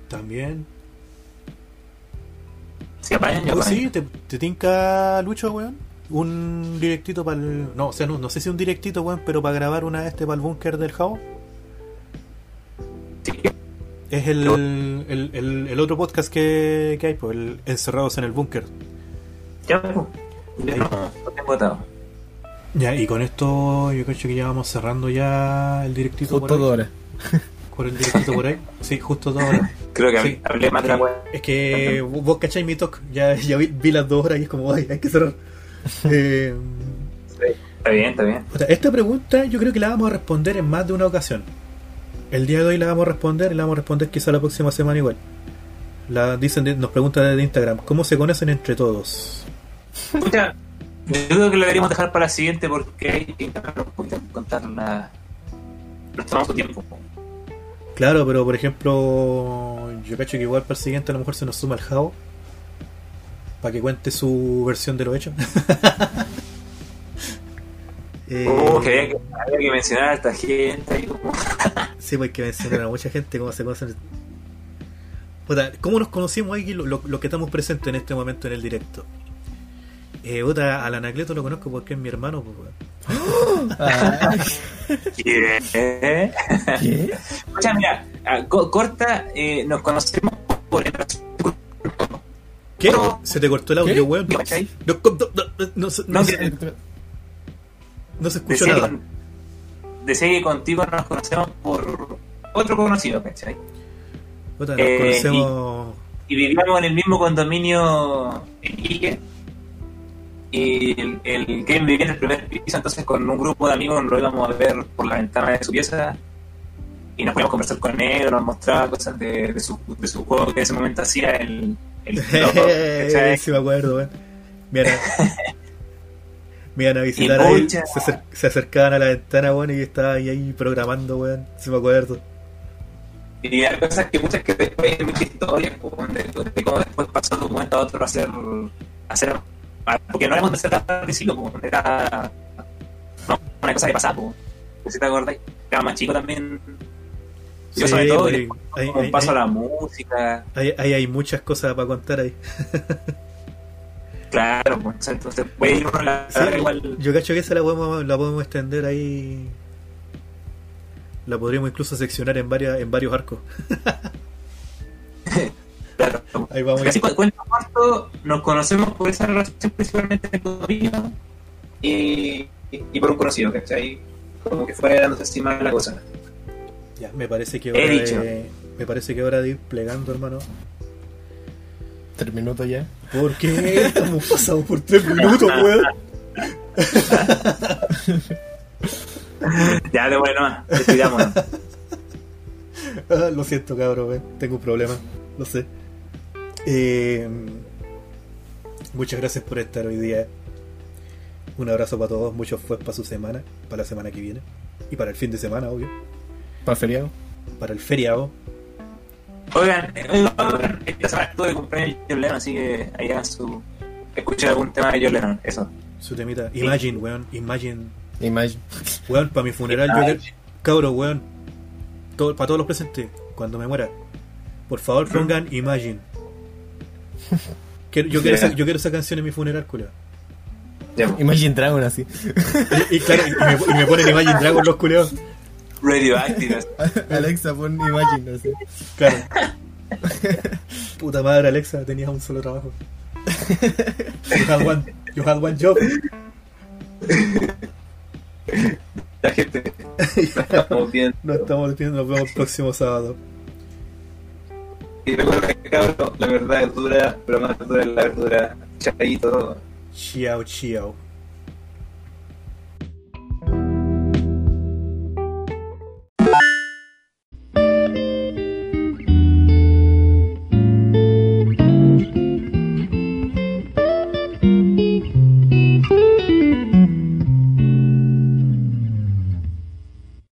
También. Si apañan, ya Oh, sí, te, te tinca Lucho, weón. Un directito para el. No, o sea, no, no sé si un directito, weón, pero para grabar una de este para el búnker del Jao. Sí. Es el, el, el, el otro podcast que, que hay, pues, el Encerrados en el Búnker. Ya, pues. No, lo tengo atado. Ya, y con esto yo creo que ya vamos cerrando ya el directito Justo por dos ahí. horas. Por el directito por ahí. Sí, justo dos horas. Creo que Sí. hablé más de la weá. Es que vos cacháis mi talk. Ya, ya vi, vi las dos horas y es como, ay, hay que cerrar. Eh, Está bien, está bien. O sea, esta pregunta yo creo que la vamos a responder en más de una ocasión. El día de hoy la vamos a responder y la vamos a responder quizá la próxima semana igual. La dicen nos pregunta desde Instagram, ¿cómo se conocen entre todos? Yo creo que lo deberíamos dejar para la siguiente porque hay que contar una. Tomamos su tiempo. Claro, pero por ejemplo, yo cacho que igual para el siguiente a lo mejor se nos suma el Jao para que cuente su versión de lo hecho. Eh, Oh, que había, que había que mencionar a esta gente. ahí Sí, pues hay que mencionar a mucha gente cómo se conocen. ¿cómo nos conocimos aquí los lo, lo que estamos presentes en este momento en el directo? Eh, puta, al Anacleto lo conozco porque es mi hermano, pues. Ah, ¿Qué? ¿Qué? Escucha, mira, ah, co- corta, eh, nos conocemos por el ¿Qué? Se te cortó el audio, ¿Qué? weón. No, no, no, no se- no No, se- que- no se escuchó nada. decía que contigo nos conocemos por otro conocido, ¿cachai? Nos eh, conocemos. Y vivíamos en el mismo condominio en Iquique. Y el, el Game vivía en el primer piso, entonces con un grupo de amigos lo íbamos a ver por la ventana de su pieza. Y nos podíamos conversar con él, nos mostraba cosas de, de su, de su juego que en ese momento hacía el. el ¿cachai? sí, me acuerdo, weón. Me iban a, me iban a visitar Y ahí. Se, acer- se acercaban a la ventana, weón, y yo estaba ahí, ahí programando, weón. Sí, me acuerdo. Y hay cosas que muchas que después hay muchas historias pues, de, de cómo después pasó de un momento a otro a hacer, a hacer porque no éramos hacer al principio, pues, era no, una cosa que pasaba, pues, si te acordás, era más chico también. Yo Sí, sobre todo, hay- como hay- paso hay- a la música, Ahí, hay muchas cosas para contar ahí. claro, pues, entonces puede ir la Sí, igual. Yo cacho que esa la podemos, la podemos extender ahí. La podríamos incluso seccionar en varias, en varios arcos. Claro. Ahí vamos cu- cuento corto, nos conocemos por esa relación principalmente en condominio y, y por un conocido, ¿cachai? Como que fue dándose así más la cosa. Ya, me parece que He hora dicho. de, me parece que hora de ir plegando, hermano. Tres minutos ya. ¿Por qué? Estamos pasados por tres minutos, weón. Ya, de bueno, despidámonos. Ah, lo siento, cabrón, weón. tengo un problema, lo sé. Eh, muchas gracias por estar hoy día. Un abrazo para todos, muchos fue para su semana, para la semana que viene. Y para el fin de semana, obvio. ¿Para feriado? Para el feriado. Oigan, eh, oigan, esta semana estuve de cumpleaños John Lennon, así que ahí hagan su. Escuchen algún tema de John Lennon, eso. Su temita. Imagine, weón. Imagine. Imagine. Weón, para mi funeral, yo quiero- Cabro, weón. Todo, para todos los presentes, cuando me muera. Por favor, pongan Imagine. Quiero- yo, quiero esa, yo quiero esa canción en mi funeral, pues. Imagine Dragon así. Y, y claro, y me, y me ponen Imagine Dragon los culeos. Radioactive. Alexa, pon Imagine así. Claro. Puta madre, Alexa, tenías un solo trabajo. You had one, you had one job. La gente. Estamos bien. Nos estamos viendo, nos vemos el próximo sábado. Y recuerda que cabrón, la verdad es dura, pero más dura es la verdura. Chaito. Chiao, chiao.